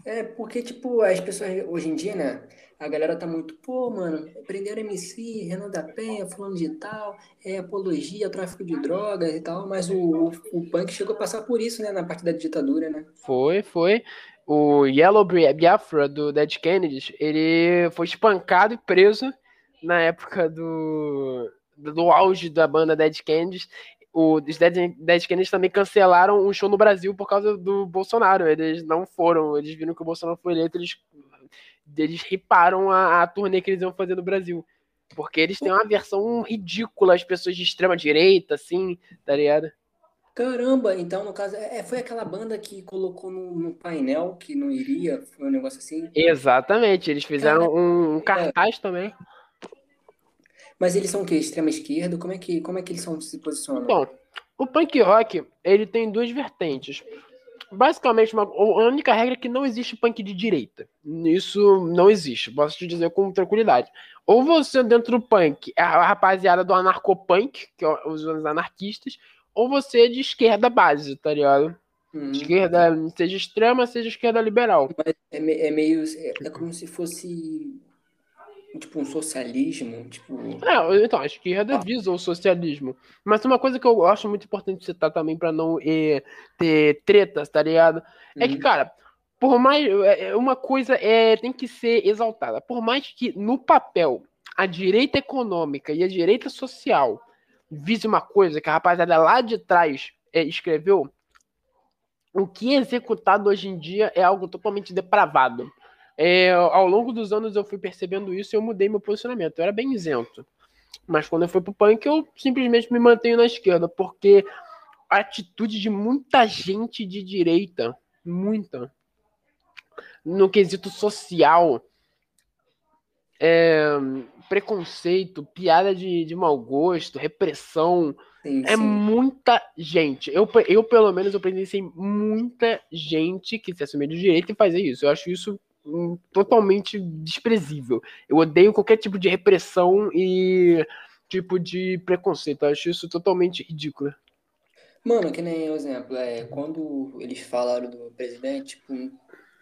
É, porque, tipo, as pessoas hoje em dia, né? A galera tá muito, pô, mano, prenderam MC, Renan da Penha, fulano de tal, é apologia, tráfico de drogas e tal, mas o, o, punk chegou a passar por isso, né, na parte da ditadura, né? Foi, foi. O Yellow Biafra, do Dead Kennedys, ele foi espancado e preso na época do, do auge da banda Dead Kennedys os Dead, Dead Kennedys também cancelaram um show no Brasil por causa do Bolsonaro. Eles não foram, eles viram que o Bolsonaro foi eleito, eles, eles riparam a, a turnê que eles iam fazer no Brasil. Porque eles têm uma versão ridícula, as pessoas de extrema direita, assim, tá ligado? Caramba, então no caso, é, foi aquela banda que colocou no, no, painel que não iria, foi um negócio assim? Exatamente, eles fizeram um, um cartaz também. Mas eles são o quê? Extrema esquerda? Como é que, como é que eles são, se posicionam? Bom, o punk rock, ele tem duas vertentes. Basicamente, uma, a única regra é que não existe punk de direita. Isso não existe, posso te dizer com tranquilidade. Ou você, dentro do punk, é a rapaziada do anarcopunk, que é os anarquistas, ou você é de esquerda base, tá ligado? Hum. Esquerda, seja extrema, seja esquerda liberal. Mas é, é meio. É, é como se fosse tipo um socialismo, tipo... É, então, a esquerda ah. visa o socialismo. Mas uma coisa que eu acho muito importante citar também para não eh, ter tretas, tá ligado? É que, uhum. cara, por mais... É, é, uma coisa é, tem que ser exaltada. Por mais que no papel a direita econômica e a direita social vise uma coisa que a rapaziada lá de trás é, escreveu, o que é executado hoje em dia é algo totalmente depravado. É, ao longo dos anos eu fui percebendo isso e eu mudei meu posicionamento. Eu era bem isento. Mas quando eu fui pro punk, eu simplesmente me mantenho na esquerda, porque a atitude de muita gente de direita, muita, no quesito social, é, preconceito, piada de, de mau gosto, repressão, sim, é sim. muita gente. Eu, eu, pelo menos, eu presenciei muita gente que se assumir de direita e fazer isso. Eu acho isso totalmente desprezível. Eu odeio qualquer tipo de repressão e tipo de preconceito. Eu acho isso totalmente ridículo. Mano, que nem o exemplo, é, quando eles falaram do presidente, tipo,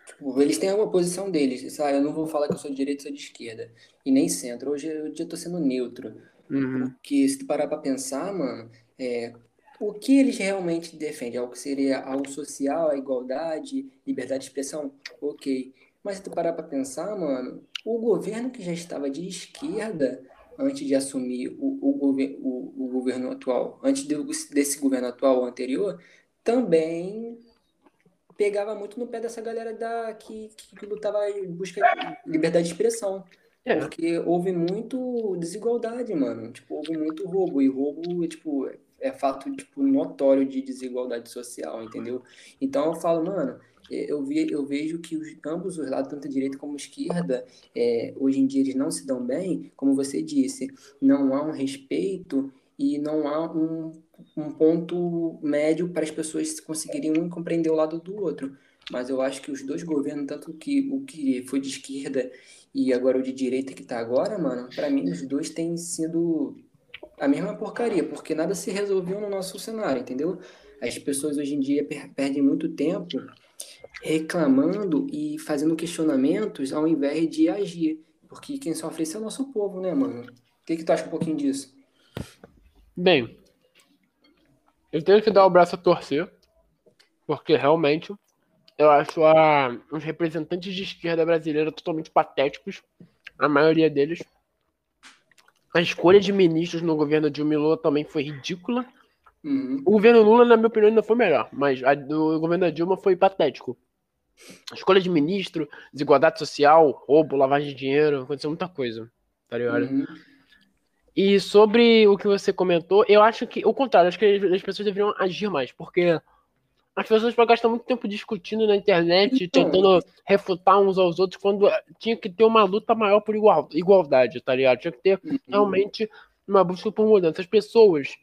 tipo, eles têm uma posição deles, sabe? Eu não vou falar que eu sou de direita ou sou de esquerda, e nem centro. Hoje eu já tô sendo neutro. Uhum. Porque se tu parar pra pensar, mano, é, o que eles realmente defendem? Algo que seria algo social, a igualdade, liberdade de expressão? Ok. Mas se tu parar pra pensar, mano, o governo que já estava de esquerda antes de assumir o, o, o, o governo atual, antes de, desse governo atual anterior, também pegava muito no pé dessa galera da, que, que lutava em busca de liberdade de expressão. É. Porque houve muito desigualdade, mano. Tipo, houve muito roubo. E roubo, tipo, é fato, tipo, notório de desigualdade social, entendeu? Então eu falo, mano, eu, vi, eu vejo que os, ambos os lados, tanto a direita como a esquerda, é, hoje em dia eles não se dão bem, como você disse, não há um respeito e não há um, um ponto médio para as pessoas conseguirem um compreender o lado do outro. Mas eu acho que os dois governos, tanto que o que foi de esquerda e agora o de direita que está agora, mano, para mim os dois têm sido a mesma porcaria, porque nada se resolveu no nosso cenário, entendeu? As pessoas hoje em dia per perdem muito tempo reclamando e fazendo questionamentos ao invés de agir. Porque quem sofre isso é o nosso povo, né, mano? O que, que tu acha um pouquinho disso? Bem, eu tenho que dar o braço a torcer, porque realmente eu acho a, os representantes de esquerda brasileira totalmente patéticos, a maioria deles. A escolha de ministros no governo Dilma Lula também foi ridícula. Uhum. O governo Lula, na minha opinião, ainda foi melhor, mas a do governo da Dilma foi patético. Escolha de ministro, desigualdade social, roubo, lavagem de dinheiro, aconteceu muita coisa, tá ligado? Uhum. E sobre o que você comentou, eu acho que, o contrário, acho que as pessoas deveriam agir mais, porque as pessoas gastam muito tempo discutindo na internet, então, tentando refutar uns aos outros, quando tinha que ter uma luta maior por igual, igualdade, tá ligado? Tinha que ter uhum. realmente uma busca por mudança. As pessoas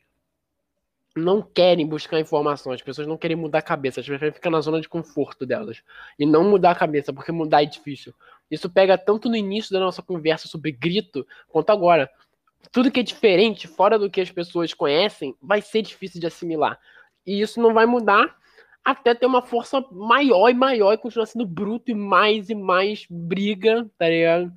não querem buscar informações, as pessoas não querem mudar a cabeça, as pessoas ficam na zona de conforto delas. E não mudar a cabeça, porque mudar é difícil. Isso pega tanto no início da nossa conversa sobre grito, quanto agora. Tudo que é diferente, fora do que as pessoas conhecem, vai ser difícil de assimilar. E isso não vai mudar até ter uma força maior e maior e continuar sendo bruto e mais e mais briga, tá ligado?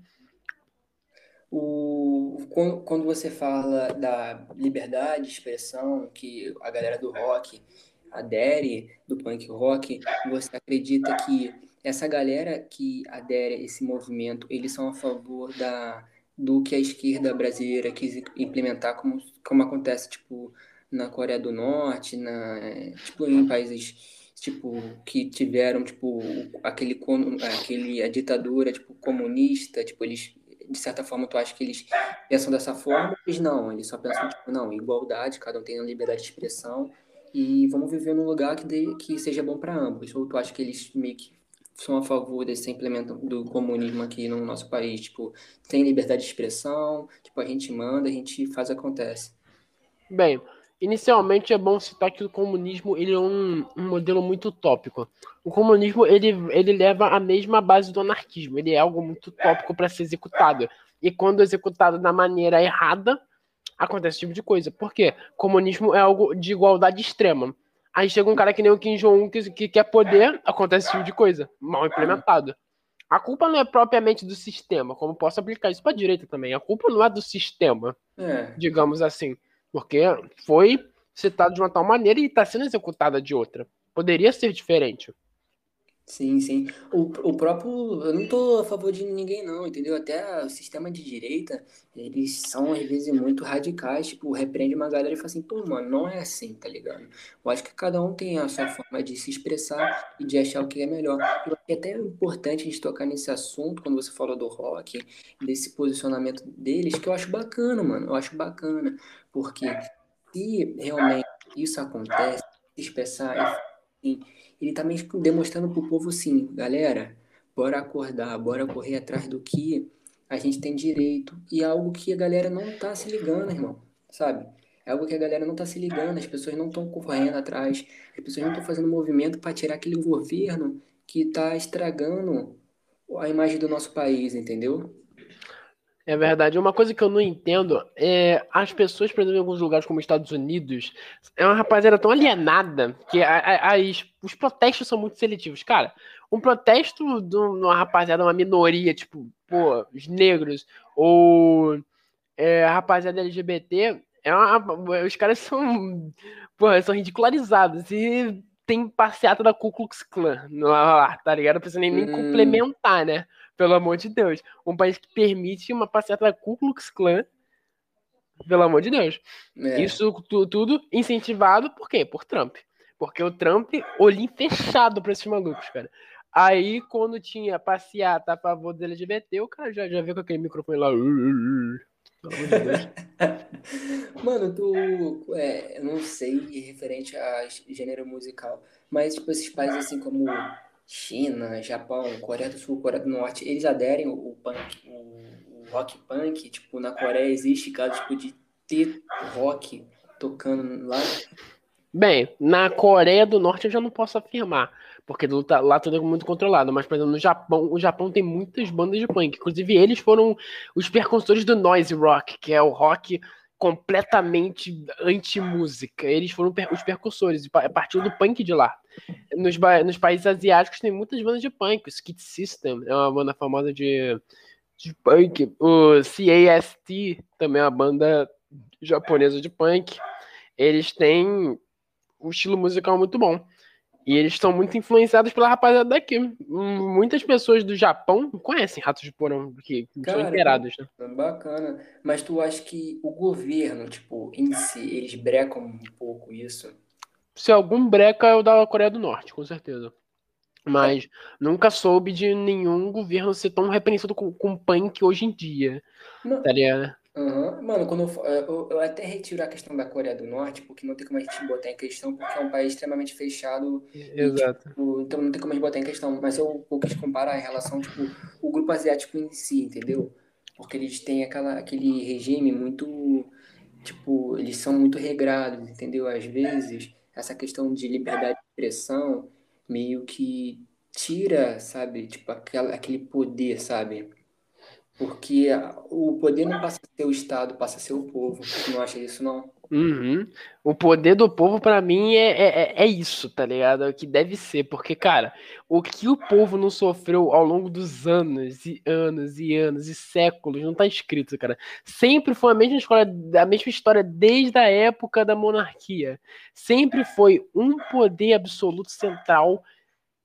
O, quando, você fala da liberdade de expressão que a galera do rock adere, do punk rock, você acredita que essa galera que adere a esse movimento, eles são a favor da, do que a esquerda brasileira quis implementar, como, como acontece, tipo, na Coreia do Norte, na, tipo, em países tipo que tiveram tipo aquele aquele a ditadura tipo comunista tipo eles de certa forma, tu acha que eles pensam dessa forma, eles não, eles só pensam, tipo, não, igualdade, cada um tem a liberdade de expressão e vamos viver num lugar que, dê, que seja bom para ambos. Ou tu acha que eles meio que são a favor desse implemento do comunismo aqui no nosso país? Tipo, tem liberdade de expressão, tipo, a gente manda, a gente faz, acontece. Bem, Inicialmente é bom citar que o comunismo ele é um, um, modelo muito utópico. O comunismo ele, ele leva a mesma base do anarquismo. Ele é algo muito utópico para ser executado. E quando executado da maneira errada, acontece esse tipo de coisa. Por quê? Comunismo é algo de igualdade extrema. Aí chega um cara que nem o Kim Jong-un que, que quer poder, acontece esse tipo de coisa. Mal implementado. A culpa não é propriamente do sistema, como posso aplicar isso para a direita também. A culpa não é do sistema, é. digamos assim. Porque foi citado de uma tal maneira e está sendo executada de outra. Poderia ser diferente. Sim, sim. O, o próprio. Eu não tô a favor de ninguém, não, entendeu? Até o sistema de direita, eles são, às vezes, muito radicais. Tipo, repreende uma galera e fala assim, pô, mano, não é assim, tá ligado? Eu acho que cada um tem a sua forma de se expressar e de achar o que é melhor. Que é até importante a gente tocar nesse assunto, quando você falou do rock, desse posicionamento deles, que eu acho bacana, mano. Eu acho bacana. Porque se realmente isso acontece, se expressar ele tá meio demonstrando pro povo assim, galera, bora acordar, bora correr atrás do que a gente tem direito. E é algo que a galera não tá se ligando, irmão, sabe? É algo que a galera não tá se ligando, as pessoas não estão correndo atrás, as pessoas não estão fazendo movimento para tirar aquele governo que tá estragando a imagem do nosso país, entendeu? É verdade. Uma coisa que eu não entendo é as pessoas, por exemplo, em alguns lugares como Estados Unidos, é uma rapaziada tão alienada que a, a, as, os protestos são muito seletivos. Cara, um protesto de uma rapaziada, uma minoria, tipo, pô, os negros, ou é, a rapaziada LGBT, é uma, os caras são, pô, são ridicularizados. E tem passeata da Ku Klux Klan lá, tá ligado? Não precisa nem, nem hum. complementar, né? Pelo amor de Deus. Um país que permite uma passeata da Ku Klux Klan. Pelo amor de Deus. É. Isso tu, tudo incentivado por quê? Por Trump. Porque o Trump, olhinho fechado pra esses malucos, cara. Aí, quando tinha passeata a favor do LGBT, o cara já, já veio com aquele microfone lá. Mano, tu. É, eu não sei referente a gênero musical, mas, tipo, esses países assim como China, Japão, Coreia do Sul, Coreia do Norte, eles aderem o punk, o, rock punk, tipo, na Coreia existe caso tipo, de ter rock tocando lá? Bem, na Coreia do Norte eu já não posso afirmar, porque lá tudo é muito controlado, mas, por exemplo, no Japão, o Japão tem muitas bandas de punk, inclusive eles foram os percussores do noise rock, que é o rock completamente anti-música. Eles foram os percussores, partiu do punk de lá. Nos, nos, países asiáticos tem muitas bandas de punk. O Skid System é uma banda famosa de, de punk. O CAST também é uma banda japonesa de punk. Eles têm um estilo musical muito bom. E eles estão muito influenciados pela rapaziada daqui. Muitas pessoas do Japão conhecem Ratos de Porão, que Cara, são inteirados, né? Bacana. Mas tu acha que o governo, tipo, em si, eles brecam um pouco isso? Se algum breca é o da Coreia do Norte, com certeza. Mas é. nunca soube de nenhum governo ser tão repreensivo com, com punk hoje em dia. Não. Tá ligado? Uhum. Mano, quando eu, eu, eu, até retiro a questão da Coreia do Norte, porque não tem como a gente botar em questão, porque é um país extremamente fechado. Exato. E, tipo, então não tem como a gente botar em questão. Mas eu, eu quis comparar em relação, tipo, o grupo asiático em si, entendeu? Porque eles têm aquela, aquele regime muito, tipo, eles são muito regrados, entendeu? Às vezes, essa questão de liberdade de expressão meio que tira, sabe, tipo, aquela, aquele poder, sabe? Porque o poder não passa a ser o Estado, passa a ser o povo. Você não acha isso, não? Uhum. O poder do povo, para mim, é, é, é isso, tá ligado? É o que deve ser. Porque, cara, o que o povo não sofreu ao longo dos anos e anos e anos e séculos não tá escrito, cara. Sempre foi a mesma história, a mesma história desde a época da monarquia. Sempre foi um poder absoluto central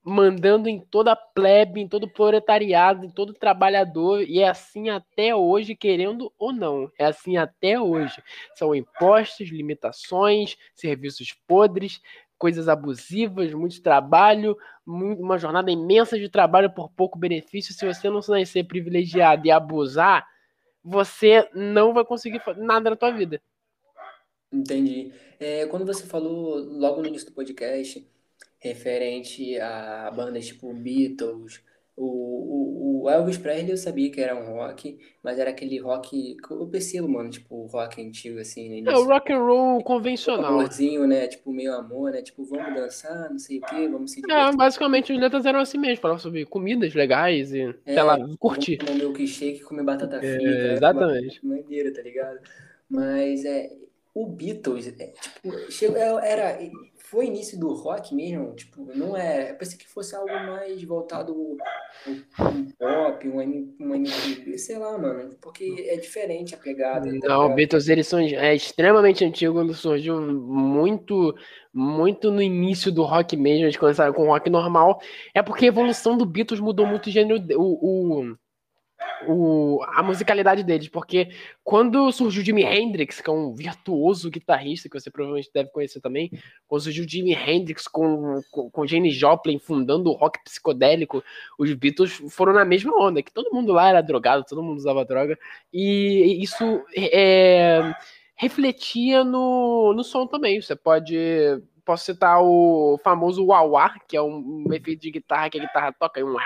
mandando em toda a plebe, em todo proletariado, em todo trabalhador, e é assim até hoje, querendo ou não. É assim até hoje. São impostos, limitações, serviços podres, coisas abusivas, muito trabalho, uma jornada imensa de trabalho por pouco benefício. Se você não ser privilegiado e abusar, você não vai conseguir nada na tua vida. Entendi. É, quando você falou logo no início do podcast referente a bandas tipo Beatles. O, o, o, Elvis Presley eu sabia que era um rock, mas era aquele rock. Eu percebo, mano, tipo, rock antigo, assim? É, o rock and roll convencional. Amorzinho, né? Tipo, meio amor, né? Tipo, vamos dançar, não sei o quê, vamos se divertir. É, basicamente as letras eram assim mesmo, falavam sobre comidas legais e, é, sei lá, curtir. Comer milkshake, comer batata frita. É, exatamente. É maneira, tá ligado? Mas é, o Beatles, é, tipo, chegou, é, era, foi início do rock mesmo, tipo, não é. Eu pensei que fosse algo mais voltado um pop, um, um MPB, sei lá, mano, porque é diferente a pegada. Tá não, Beatles, eles são é extremamente antigos, surgiu muito, muito no início do rock mesmo, eles começaram com rock normal, é porque a evolução do Beatles mudou muito o gênero, o, o o, a musicalidade deles, porque quando surgiu Jimi Hendrix, que é um virtuoso guitarrista, que você provavelmente deve conhecer também, quando surgiu Jimi Hendrix com, com, com Jane Joplin fundando o rock psicodélico, os Beatles foram na mesma onda, que todo mundo lá era drogado, todo mundo usava droga, e isso é, refletia no, no som também. Você pode posso citar o famoso wah que é um, efeito de guitarra que a guitarra toca, um.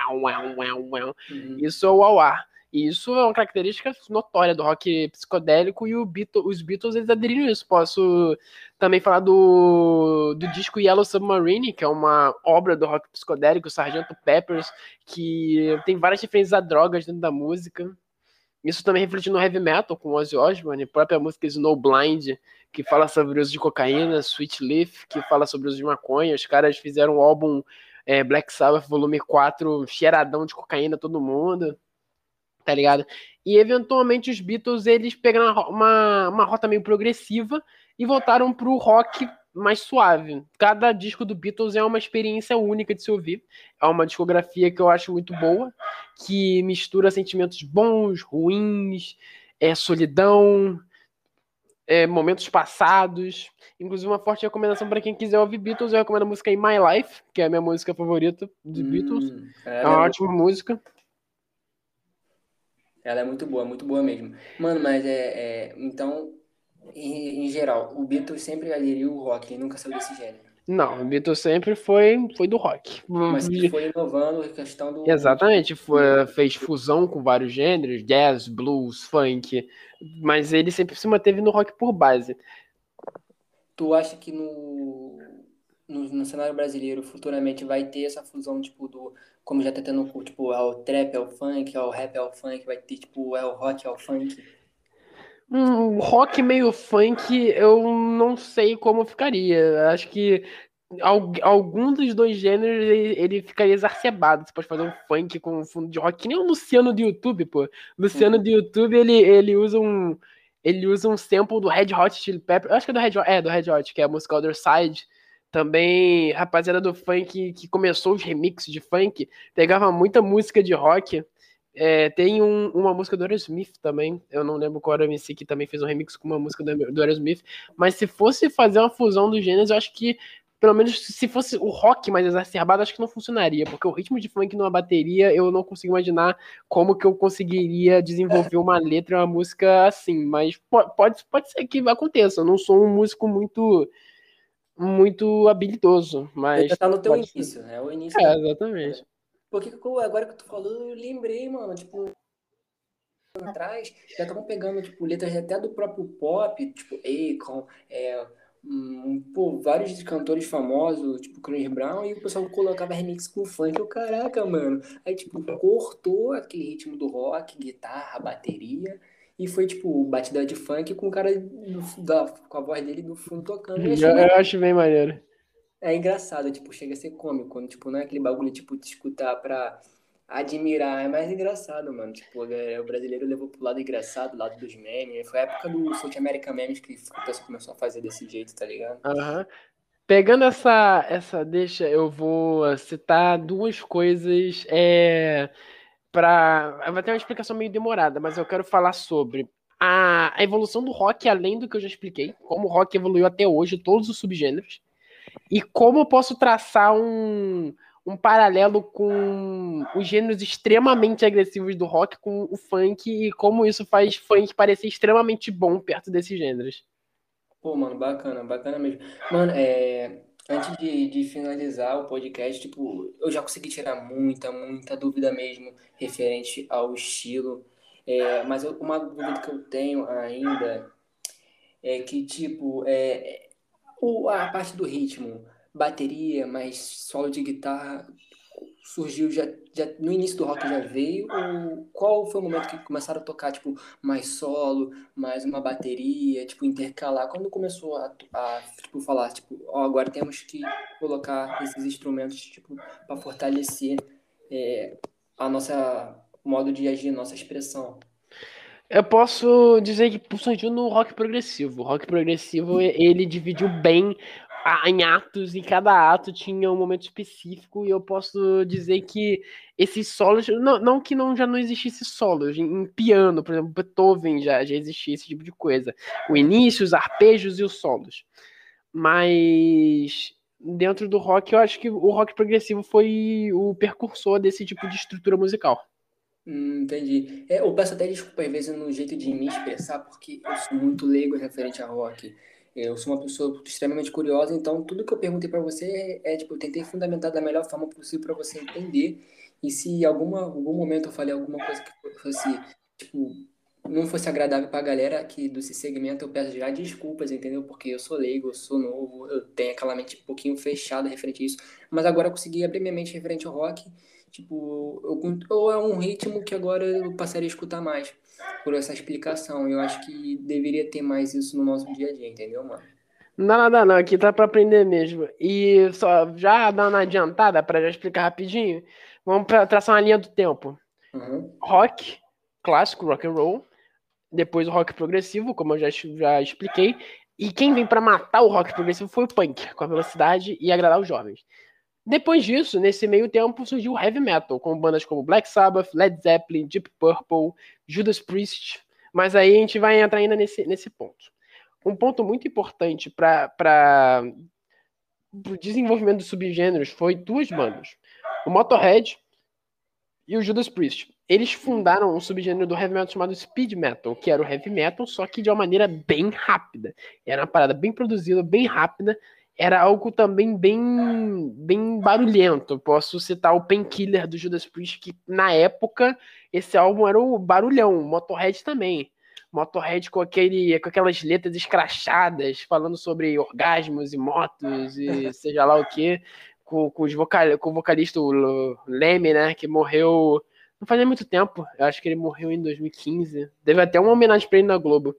Isso é o wah e isso é uma característica notória do rock psicodélico e Beatles, os Beatles eles aderiram isso. Posso também falar do, do disco Yellow Submarine, que é uma obra do rock psicodélico, Sargento Peppers, que tem várias referências a drogas dentro da música. Isso também refletiu no heavy metal, com Ozzy Osbourne, a própria música Snowblind, que fala sobre o uso de cocaína, Sweet Leaf, que fala sobre o uso de maconha. Os caras fizeram o álbum é, Black Sabbath Volume 4, cheiradão de cocaína todo mundo tá ligado? E eventualmente os Beatles eles pegaram uma, uma rota meio progressiva e voltaram pro rock mais suave. Cada disco do Beatles é uma experiência única de se ouvir. É uma discografia que eu acho muito boa, que mistura sentimentos bons, ruins, é solidão, é, momentos passados. Inclusive, uma forte recomendação para quem quiser ouvir Beatles, eu recomendo a música In My Life, que é a minha música favorita dos hum, Beatles. É, é uma ótima música. Ela é muito boa, muito boa mesmo. Mano, mas é. é então, em, em, geral, o Beatles sempre aderiu o rock, ele nunca saiu desse gênero. Não, o Beatles sempre foi, foi do rock. Mas que foi inovando a questão do. Exatamente, foi, fez fusão com vários gêneros, jazz, blues, funk, mas ele sempre se manteve no rock por base. Tu acha que no, no, no cenário brasileiro futuramente vai ter essa fusão, tipo, do como já tá tendo, tipo, é o trap, é o funk, é o rap, é o funk, vai ter, tipo, é o rock, é o funk. Um rock meio funk, eu não sei como ficaria. Acho que algum dos dois gêneros ele, ficaria exacerbado. Você pode fazer um funk com um fundo de rock, que nem o Luciano do YouTube, pô. Luciano do YouTube, ele, ele usa um ele usa um sample do Red Hot Chili Pepper. Eu acho que é do Red Hot, é, do Red Hot, que é a música Other Side também, rapaziada do funk que começou os remixes de funk, pegava muita música de rock. É, tem um, uma música do Aerosmith também, eu não lembro qual era o MC que também fez um remix com uma música do, do Aerosmith, mas se fosse fazer uma fusão dos gêneros, eu acho que, pelo menos se fosse o rock mais exacerbado, acho que não funcionaria, porque o ritmo de funk numa bateria, eu não consigo imaginar como que eu conseguiria desenvolver uma letra, uma música assim, mas pode, pode ser que aconteça, eu não sou um músico muito muito habilidoso, mas... Já tá no teu início, né? O início. É, exatamente. Porque agora que tu falou, eu lembrei, mano, tipo, atrás, já estavam pegando, tipo, letras até do próprio pop, tipo, Akon, é, um, pô, vários cantores famosos, tipo Chris Brown, e o pessoal colocava remix com funk, eu, caraca, mano. Aí, tipo, cortou aquele ritmo do rock, guitarra, bateria, e foi, tipo, batida de funk com o cara no, da, com a voz dele no fundo tocando. Eu, eu, acho bem maneiro. É engraçado, tipo, chega a ser cômico, quando, tipo, não é aquele bagulho, tipo, de escutar pra admirar, é mais engraçado, mano. Tipo, o brasileiro levou pro lado engraçado, lado dos memes. Foi a época do South American Memes que o pessoal começou a fazer desse jeito, tá ligado? Aham. Uhum. Pegando essa, essa deixa, eu vou citar duas coisas. É para vai ter uma explicação meio demorada, mas eu quero falar sobre a, a, evolução do rock, além do que eu já expliquei, como o rock evoluiu até hoje, todos os subgêneros, e como eu posso traçar um, um paralelo com os gêneros extremamente agressivos do rock com o funk e como isso faz funk parecer extremamente bom perto desses gêneros. Pô, mano, bacana, bacana mesmo. Mano, é, Antes de, de finalizar o podcast, tipo, eu já consegui tirar muita, muita dúvida mesmo referente ao estilo. É, mas eu, uma dúvida que eu tenho ainda é que, tipo, é, o, a parte do ritmo, bateria, mais solo de guitarra, surgiu já, já no início do rock já veio ou qual foi o momento que começaram a tocar tipo mais solo, mais uma bateria, tipo intercalar? Quando começou a, a tipo falar tipo, ó, agora temos que colocar esses instrumentos tipo para fortalecer é, a nossa modo de agir, nossa expressão. Eu posso dizer que surgiu no rock progressivo. O rock progressivo ele dividiu bem em atos, e cada ato tinha um momento específico, e eu posso dizer que esses solos, não, não que não já não existisse solos, em, piano, por exemplo, Beethoven já, já existia esse tipo de coisa. O início, os arpejos e os solos. Mas dentro do rock, eu acho que o rock progressivo foi o percursor desse tipo de estrutura musical. Hum, entendi. É, eu peço até desculpa às vezes no jeito de me expressar, porque eu sou muito leigo referente a rock. Eu sou uma pessoa extremamente curiosa, então tudo que eu perguntei para você é, é, tipo, eu tentei fundamentar da melhor forma possível para você entender. E se alguma algum momento eu falei alguma coisa que fosse, tipo, não fosse agradável para a galera aqui desse segmento, eu peço já desculpas, entendeu? Porque eu sou leigo, eu sou novo, eu tenho aquela mente um pouquinho fechada referente a isso. Mas agora eu consegui abrir minha mente referente ao rock. Tipo, eu, ou é um ritmo que agora eu passaria a escutar mais por essa explicação. Eu acho que deveria ter mais isso no nosso dia a dia, entendeu, mano? Não, nada não, aqui tá para aprender mesmo. E só já dar uma adiantada para já explicar rapidinho. Vamos pra, traçar uma linha do tempo. Uhum. Rock, clássico, rock and roll. Depois o rock progressivo, como eu já, já expliquei. E quem vem para matar o rock progressivo foi o punk, com a velocidade e agradar os jovens. Depois disso, nesse meio tempo, surgiu o heavy metal, com bandas como Black Sabbath, Led Zeppelin, Deep Purple, Judas Priest. Mas aí a gente vai entrar ainda nesse, nesse ponto. Um ponto muito importante para o desenvolvimento dos subgêneros foi duas bandas: o Motorhead e o Judas Priest. Eles fundaram um subgênero do heavy metal chamado speed metal, que era o heavy metal, só que de uma maneira bem rápida. Era uma parada bem produzida, bem rápida, era algo também bem, bem barulhento. Posso citar o Painkiller do Judas Priest, que na época esse álbum era o barulhão, Motorhead também. Motorhead com, aquele, com aquelas letras escrachadas, falando sobre orgasmos e motos e seja lá o que, com, com, os vocal, com o vocalista o Leme, né, que morreu não faz muito tempo, eu acho que ele morreu em 2015. Teve até uma homenagem para ele na Globo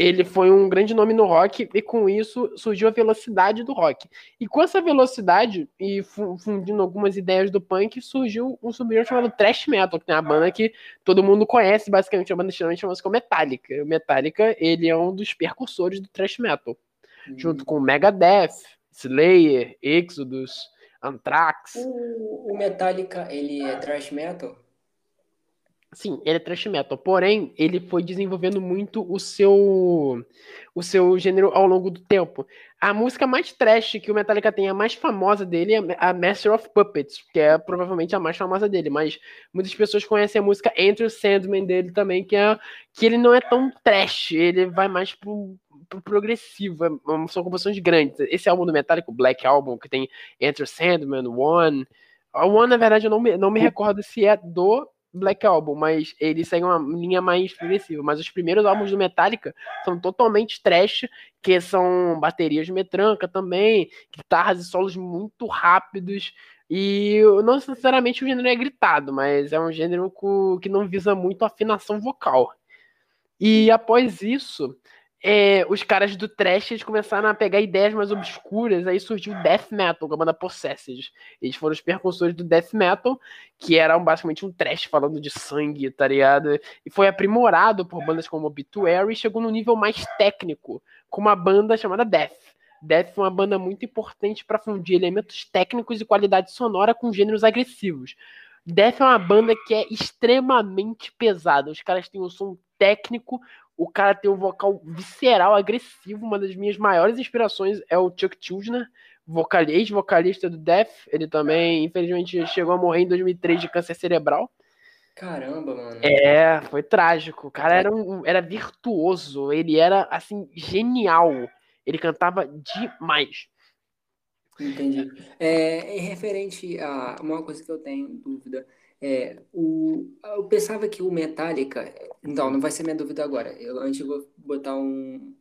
ele foi um grande nome no rock e com isso surgiu a velocidade do rock. E com essa velocidade e fundindo algumas ideias do punk, surgiu um subgênero chamado thrash metal, que é uma banda que todo mundo conhece, basicamente, uma banda extremamente famosa como Metallica. O Metallica, ele é um dos percursores do thrash metal, hum. junto com Megadeth, Slayer, Exodus, Anthrax. O, o Metallica, ele é thrash metal? Sim, ele é thrash metal, porém ele foi desenvolvendo muito o seu o seu gênero ao longo do tempo. A música mais trash que o Metallica tem, a mais famosa dele, é a Master of Puppets, que é provavelmente a mais famosa dele, mas muitas pessoas conhecem a música Enter Sandman dele também, que é que ele não é tão trash, ele vai mais pro, pro progressivo, é, são composições grandes. Esse álbum do Metallica, o Black Album, que tem Enter Sandman, One, One, na verdade, eu não me, não me recordo se é do Black Album, mas ele segue uma linha mais progressiva. Mas os primeiros álbuns do Metallica são totalmente trash, que são baterias metranca também, guitarras e solos muito rápidos. E não necessariamente o gênero é gritado, mas é um gênero que não visa muito afinação vocal. E após isso, é, os caras do trash eles começaram a pegar ideias mais obscuras, aí surgiu o death metal, com a banda Possessed. Eles foram os percussores do death metal, que era basicamente um trash falando de sangue, tá ligado? E foi aprimorado por bandas como Obituary e chegou no nível mais técnico, com uma banda chamada Death. Death foi uma banda muito importante para fundir elementos técnicos e qualidade sonora com gêneros agressivos. Death é uma banda que é extremamente pesada. Os caras têm um som técnico, o cara tem um vocal visceral, agressivo. Uma das minhas maiores inspirações é o Chuck Childner, vocal, ex-vocalista do Death. Ele também, infelizmente, chegou a morrer em 2003 de câncer cerebral. Caramba, mano. É, foi trágico. O cara era, um, era virtuoso. Ele era, assim, genial. Ele cantava demais. Entendi. É, em referente a uma coisa que eu tenho dúvida. É, o, eu pensava que o Metallica. Então, não vai ser minha dúvida agora. Eu, antes eu vou botar um,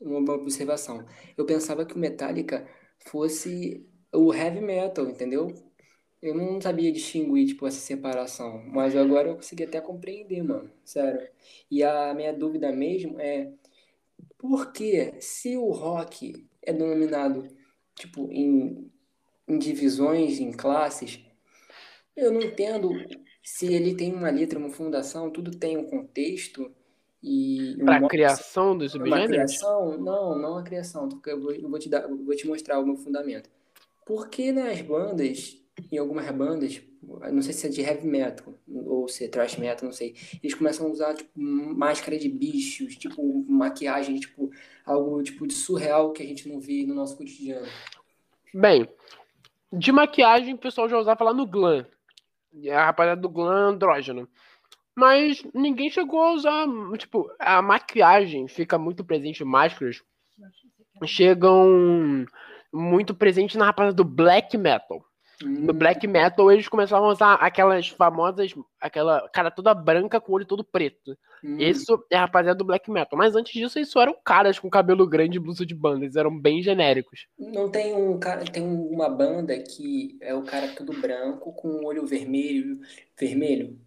uma observação. Eu pensava que o Metallica fosse o heavy metal, entendeu? Eu não sabia distinguir, tipo, essa separação. Mas agora eu consegui até compreender, mano. Sério. E a minha dúvida mesmo é por que se o rock é denominado, tipo, em, em divisões, em classes, eu não entendo se ele tem uma letra, uma fundação, tudo tem um contexto e para a criação dos subgêneros? criação? Não, não a criação. Eu vou, eu vou te dar, vou te mostrar o meu fundamento. Porque nas bandas, em algumas bandas, não sei se é de heavy metal ou se é thrash metal, não sei, eles começam a usar tipo máscara de bichos, tipo maquiagem, tipo algo tipo de surreal que a gente não vê no nosso cotidiano. Bem, de maquiagem o pessoal já usava lá no glam. A rapaziada do glam andrógeno. Mas ninguém chegou a usar, tipo, a maquiagem fica muito presente, máscaras chegam muito presente na rapaziada do black metal. No hum. black metal, eles começavam a usar aquelas famosas, aquela cara toda branca com o olho todo preto. Hum. Isso é a rapaziada do black metal. Mas antes disso, só eram caras com cabelo grande e blusa de banda. Eles eram bem genéricos. Não tem um cara, tem uma banda que é o cara todo branco com o olho vermelho, vermelho.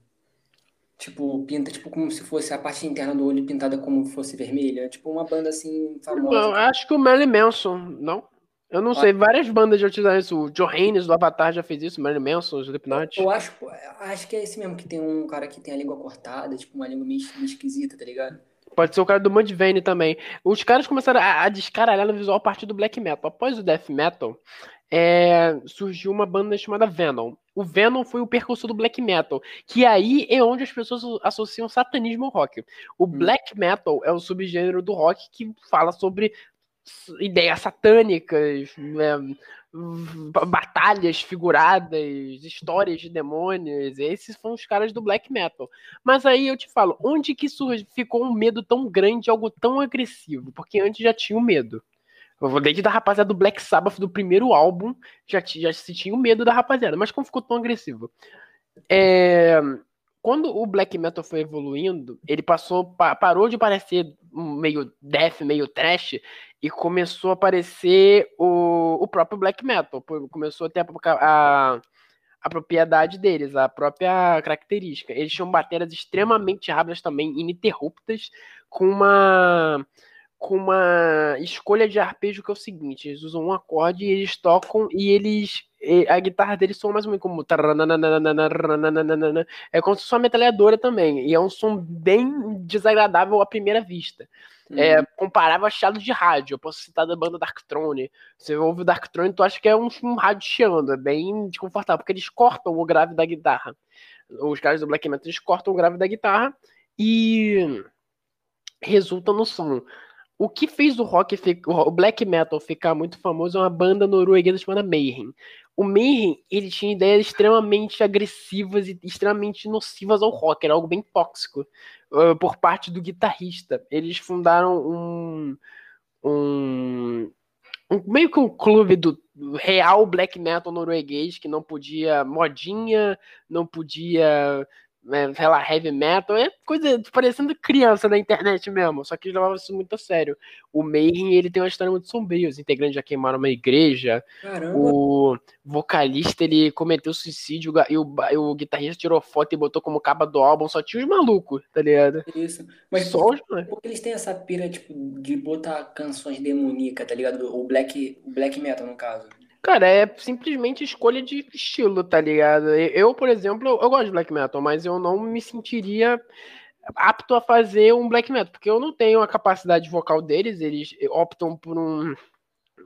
Tipo, pinta tipo como se fosse a parte interna do olho pintada como fosse vermelha. Tipo uma banda assim famosa. Eu acho que o Melly Manson, não? Eu não sei, várias bandas já utilizaram isso. O Johannes do Avatar já fez isso, Melly Manson, o Slipknot. Eu acho, acho que é esse mesmo, que tem um cara que tem a língua cortada, tipo uma língua meio, meio esquisita, tá ligado? Pode ser o cara do Mudvayne também. Os caras começaram a, a descaralhar no visual a partir do black metal. Após o death metal, é, surgiu uma banda chamada Venom. O Venom foi o percursor do black metal, que aí é onde as pessoas associam satanismo ao rock. O hum. black metal é o subgênero do rock que fala sobre ideias satânicas, né, batalhas figuradas, histórias de demônios. Esses são os caras do black metal. Mas aí eu te falo, onde que surge, ficou um medo tão grande, algo tão agressivo? Porque antes já tinha o medo. Desde da rapaziada do Black Sabbath, do primeiro álbum, já, já se tinha o medo da rapaziada. Mas como ficou tão agressivo? É, quando o black metal foi evoluindo, ele passou pa, parou de parecer meio death, meio trash e começou a aparecer o, o próprio black metal. Começou a ter a, a, a propriedade deles, a própria característica. Eles tinham baterias extremamente rápidas também, ininterruptas, com uma com uma escolha de arpejo que é o seguinte: eles usam um acorde e eles tocam e eles. A guitarra deles soa mais ou menos como. É como se fosse uma metralhadora também. E é um som bem desagradável à primeira vista. É, comparável a chiado de rádio. Eu posso citar da banda Darkthrone. Você ouve o Darkthrone, tu acha que é um, um rádio chiando. É bem desconfortável, porque eles cortam o grave da guitarra. Os caras do Black Metal eles cortam o grave da guitarra e resulta no som. O que fez o rock, o black metal ficar muito famoso é uma banda norueguesa chamada Mayhem. O Mayhem, ele tinha ideias extremamente agressivas e extremamente nocivas ao rock, era algo bem tóxico uh, por parte do guitarrista. Eles fundaram um, um, um meio que um clube do real black metal norueguês que não podia modinha, não podia sei lá, heavy metal, é coisa parecendo criança na internet mesmo, só que levava isso muito a sério. O Mayhem, ele tem uma história muito sombria, os integrantes já queimaram uma igreja, Caramba. o vocalista, ele cometeu suicídio, e o, o guitarrista tirou foto e botou como capa do álbum, só tinha os malucos, tá ligado? Isso, mas só por, porque eles têm essa pira, tipo, de botar canções demoníacas, tá ligado? O black, o black metal, no caso. Cara, é simplesmente escolha de estilo, tá ligado? Eu, por exemplo, eu gosto de black metal, mas eu não me sentiria apto a fazer um black metal, porque eu não tenho a capacidade vocal deles, eles optam por um,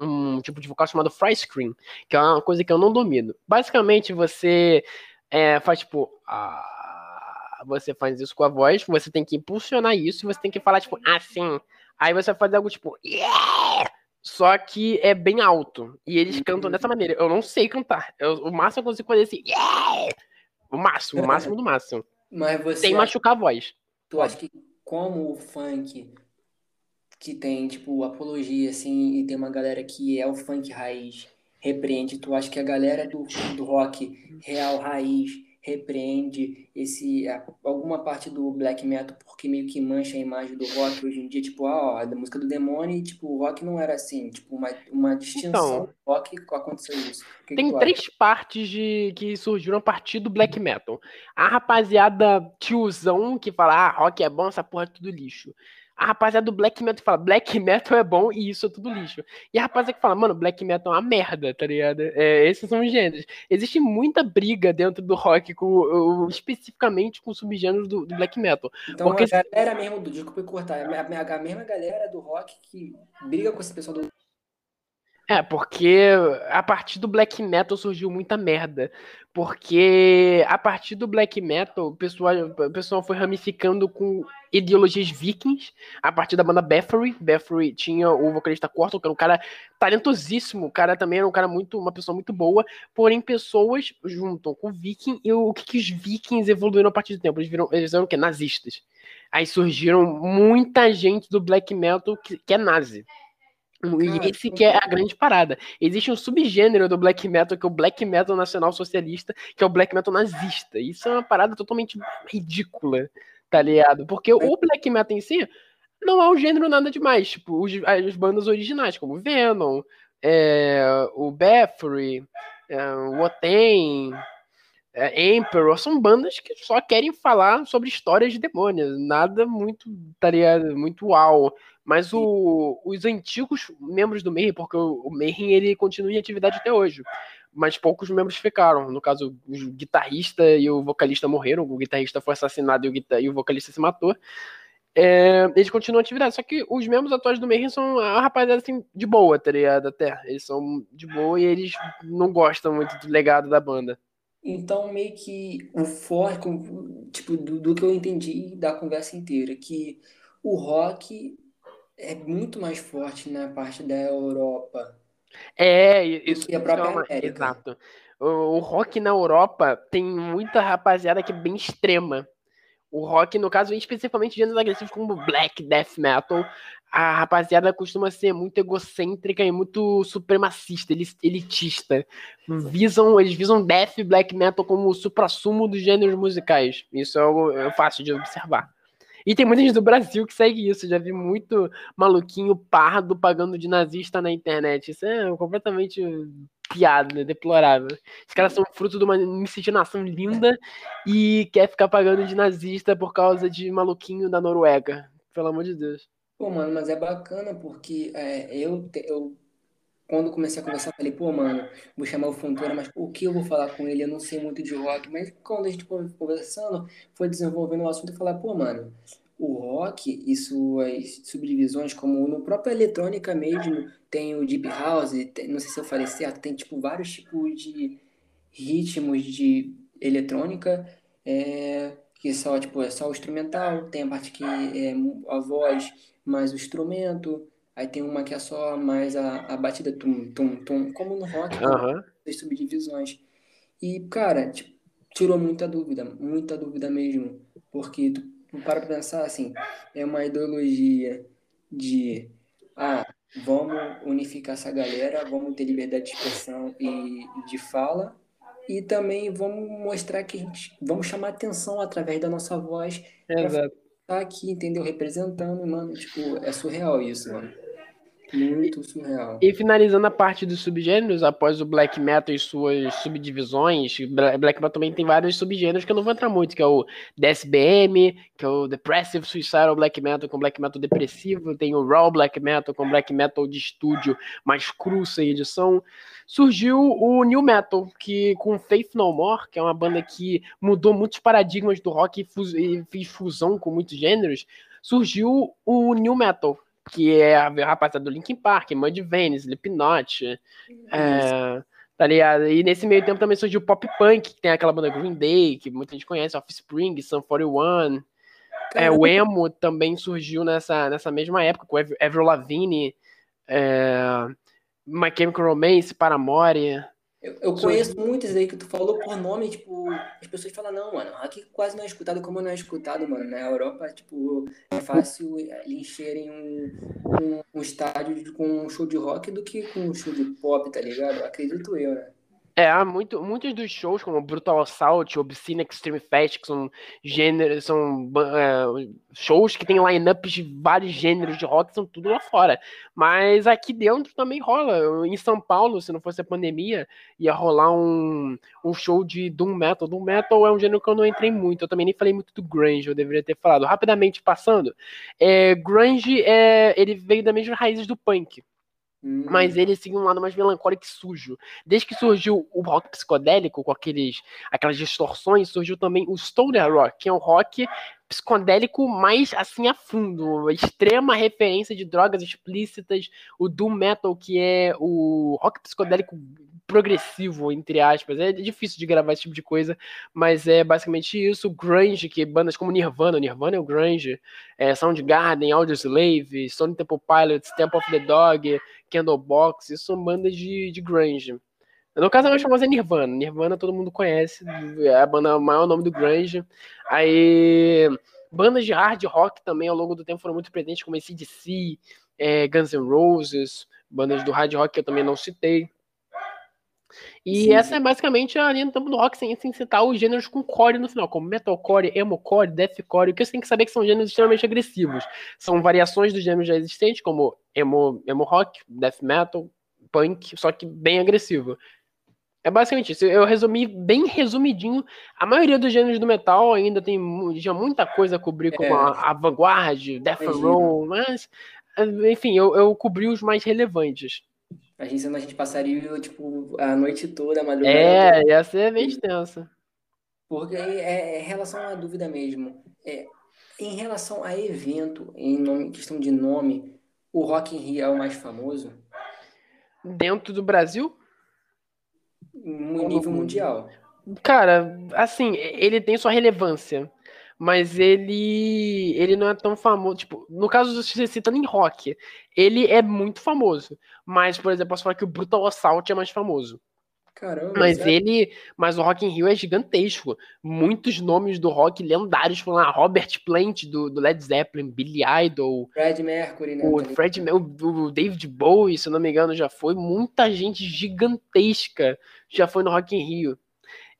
um tipo de vocal chamado fry screen, que é uma coisa que eu não domino. Basicamente, você é, faz tipo. Você faz isso com a voz, você tem que impulsionar isso, você tem que falar tipo assim. Aí você faz algo tipo. Yeah! Só que é bem alto. E eles uhum. cantam dessa maneira. Eu não sei cantar. Eu, o máximo eu consigo fazer assim. Yeah! O máximo, o máximo do máximo. Mas você. Sem machucar a voz. Tu acha que como o funk que tem, tipo, apologia, assim, e tem uma galera que é o funk raiz, repreende, tu acha que a galera do, do rock real raiz repreende esse alguma parte do black metal porque meio que mancha a imagem do rock hoje em dia, tipo, ah, ó, da música do demônio, e, tipo, o rock não era assim, tipo, uma, uma distinção então, do rock aconteceu isso. Que tem que três acha? partes de que surgiram a partir do black metal. A rapaziada tiozão que fala, ah, rock é bom, essa porra é tudo lixo. A rapaziada do black metal fala, black metal é bom e isso é tudo lixo. E a rapaziada que fala, mano, black metal é uma merda, tá ligado? É, esses são os gêneros. Existe muita briga dentro do rock, com, especificamente com subgêneros do, do black metal. Então porque... a galera mesmo, do, desculpa cortar, a, a, a mesma galera do rock que briga com esse pessoal do é, porque a partir do black metal surgiu muita merda. Porque a partir do black metal, o pessoal, o pessoal foi ramificando com ideologias vikings. A partir da banda Bathory. Bathory tinha o vocalista Corton, que era um cara talentosíssimo. O cara também era um cara muito, uma pessoa muito boa. Porém, pessoas juntam com o viking. E o que, que os vikings evoluíram a partir do tempo? Eles viram, eles eram o quê? Nazistas. Aí surgiram muita gente do black metal que, que é nazi. E esse que é a grande parada. Existe um subgênero do black metal, que é o black metal nacional socialista, que é o black metal nazista. Isso é uma parada totalmente ridícula, tá ligado? Porque o black metal em si não é um gênero nada demais. Tipo, os, as bandas originais, como Venom, é, o Bathory, é, o Oten, é, Emperor, são bandas que só querem falar sobre histórias de demônios. Nada muito, tá ligado? Muito uau. Mas o, os antigos membros do Mayhem, porque o, o Mayhem ele continua em atividade até hoje, mas poucos membros ficaram. No caso, o guitarrista e o vocalista morreram, o guitarrista foi assassinado e o, e o vocalista se matou. É, eles continuam a atividade, só que os membros atuais do Mayhem são a rapaziada assim, de boa, tá ligado? Até. Eles são de boa e eles não gostam muito do legado da banda. Então, meio que o forte, tipo, do, do que eu entendi da conversa inteira, que o rock é muito mais forte na parte da Europa. É, isso que a própria é América. Exato. O, o, rock na Europa tem muita rapaziada que é bem extrema. O rock, no caso, especificamente gêneros agressivos como black, death metal, a rapaziada costuma ser muito egocêntrica e muito supremacista, elitista. Visam, eles visam death e black metal como o supra-sumo dos gêneros musicais. Isso é, algo, é fácil de observar. E tem muita gente do Brasil que segue isso. Já vi muito maluquinho pardo pagando de nazista na internet. Isso é completamente piada, né? deplorável. Os caras são fruto de uma miscigenação linda e quer ficar pagando de nazista por causa de maluquinho da Noruega. Pelo amor de Deus. Pô, mano, mas é bacana porque é, eu, eu quando comecei a conversar, falei, pô, mano, vou chamar o Fontoura, mas o que eu vou falar com ele? Eu não sei muito de rock. Mas quando a gente foi conversando, foi desenvolvendo o assunto e falar, pô, mano, o rock e suas subdivisões, como no próprio eletrônica mesmo, tem o deep house, tem, não sei se eu falei certo, tem tipo vários tipos de ritmos de eletrônica, é, que só tipo é só o instrumental, tem a parte que é a voz mais o instrumento, Aí tem uma que é só mais a, a batida tum, tum, tum, como no rock, uhum. as subdivisões. E, cara, tipo, tirou muita dúvida, muita dúvida mesmo. Porque tu, tu para pensar assim, é uma ideologia de ah, vamos unificar essa galera, vamos ter liberdade de expressão e de fala, e também vamos mostrar que a gente vamos chamar atenção através da nossa voz. Exato. Tá aqui, entendeu? Representando, mano. Tipo, é surreal isso, mano. Muito surreal. E finalizando a parte dos subgêneros, após o black metal e suas subdivisões, black metal também tem vários subgêneros que eu não vou entrar muito, que é o DSBM, que é o Depressive Suicidal Black Metal com black metal depressivo, tem o Raw Black Metal com black metal de estúdio mais cru sem edição. Surgiu o New Metal, que com Faith No More, que é uma banda que mudou muitos paradigmas do rock e fez fusão com muitos gêneros, surgiu o New Metal, que é a rapaziada do Linkin Park, Mudvayne, Slipknot, é, tá ligado? E nesse meio tempo também surgiu o Pop Punk, que tem aquela banda Green Day, que muita gente conhece, Offspring, Sun 41, é, o Emo também surgiu nessa, nessa mesma época, com Avril Lavigne, é, My Chemical Romance, Paramore, eu, eu conheço muitos aí que tu falou por nome, tipo, as pessoas falam, não, mano, aqui quase não é escutado como não é escutado, mano. Na Europa, tipo, é fácil encherem um, um, um estádio com um show de rock do que com um show de pop, tá ligado? Acredito eu, né? É, muito, muitos dos shows, como Brutal Assault, Obscene Extreme Fest, que são gêneros, são é, shows que tem lineups de vários gêneros de rock, são tudo lá fora. Mas aqui dentro também rola. Em São Paulo, se não fosse a pandemia, ia rolar um, um show de Doom Metal. Doom Metal é um gênero que eu não entrei muito. Eu também nem falei muito do Grunge, eu deveria ter falado. Rapidamente passando, é, Grunge é, ele veio das mesmas raízes do punk. Mas hum. ele seguiu um lado mais melancólico e sujo. Desde que surgiu o rock psicodélico, com aqueles, aquelas distorções, surgiu também o stoner rock, que é um rock psicodélico mais assim a fundo, extrema referência de drogas explícitas, o doom metal que é o rock psicodélico progressivo entre aspas. É difícil de gravar esse tipo de coisa, mas é basicamente isso, o grunge, que bandas como Nirvana, Nirvana é o grunge, é Soundgarden, Audioslave, Stone Temple Pilots, Temple of the Dog, Candlebox, isso são bandas de, de grunge. No caso, a mais famosa é Nirvana. Nirvana todo mundo conhece, é a banda, o maior nome do grunge. Aí, bandas de hard rock também ao longo do tempo foram muito presentes, como ACDC, é, Guns N' Roses, bandas do hard rock que eu também não citei. E sim, essa é basicamente a linha do tempo do rock, sem, sem citar os gêneros com core no final, como metalcore, emocore, deathcore. O que você tem que saber é que são gêneros extremamente agressivos. São variações dos gêneros já existentes, como emo, emo rock, death metal, punk, só que bem agressivo. É basicamente isso. Eu resumi bem resumidinho. A maioria dos gêneros do metal ainda tem já muita coisa a cobrir, como é. a, a Vanguard, Death Row, mas enfim, eu, eu cobri os mais relevantes. A gente, a gente passaria, tipo, a noite toda, a madrugada. É, toda. ia ser bem extensa. Porque é, é relação à dúvida mesmo. É, em relação a evento, em nome, questão de nome, o Rock in Rio é o mais famoso? Dentro do Brasil? No nível mundial. Cara, assim, ele tem sua relevância, mas ele ele não é tão famoso, tipo, no caso você citando em rock, ele é muito famoso, mas por exemplo, posso falar que o Brutal Assault é mais famoso. Caramba, mas é... ele, mas o Rock in Rio é gigantesco. Muitos nomes do rock lendários foram lá, Robert Plant do, do Led Zeppelin, Billy Idol, Fred Mercury, né? O Fred, o, o David Bowie, se eu não me engano, já foi. Muita gente gigantesca já foi no Rock in Rio.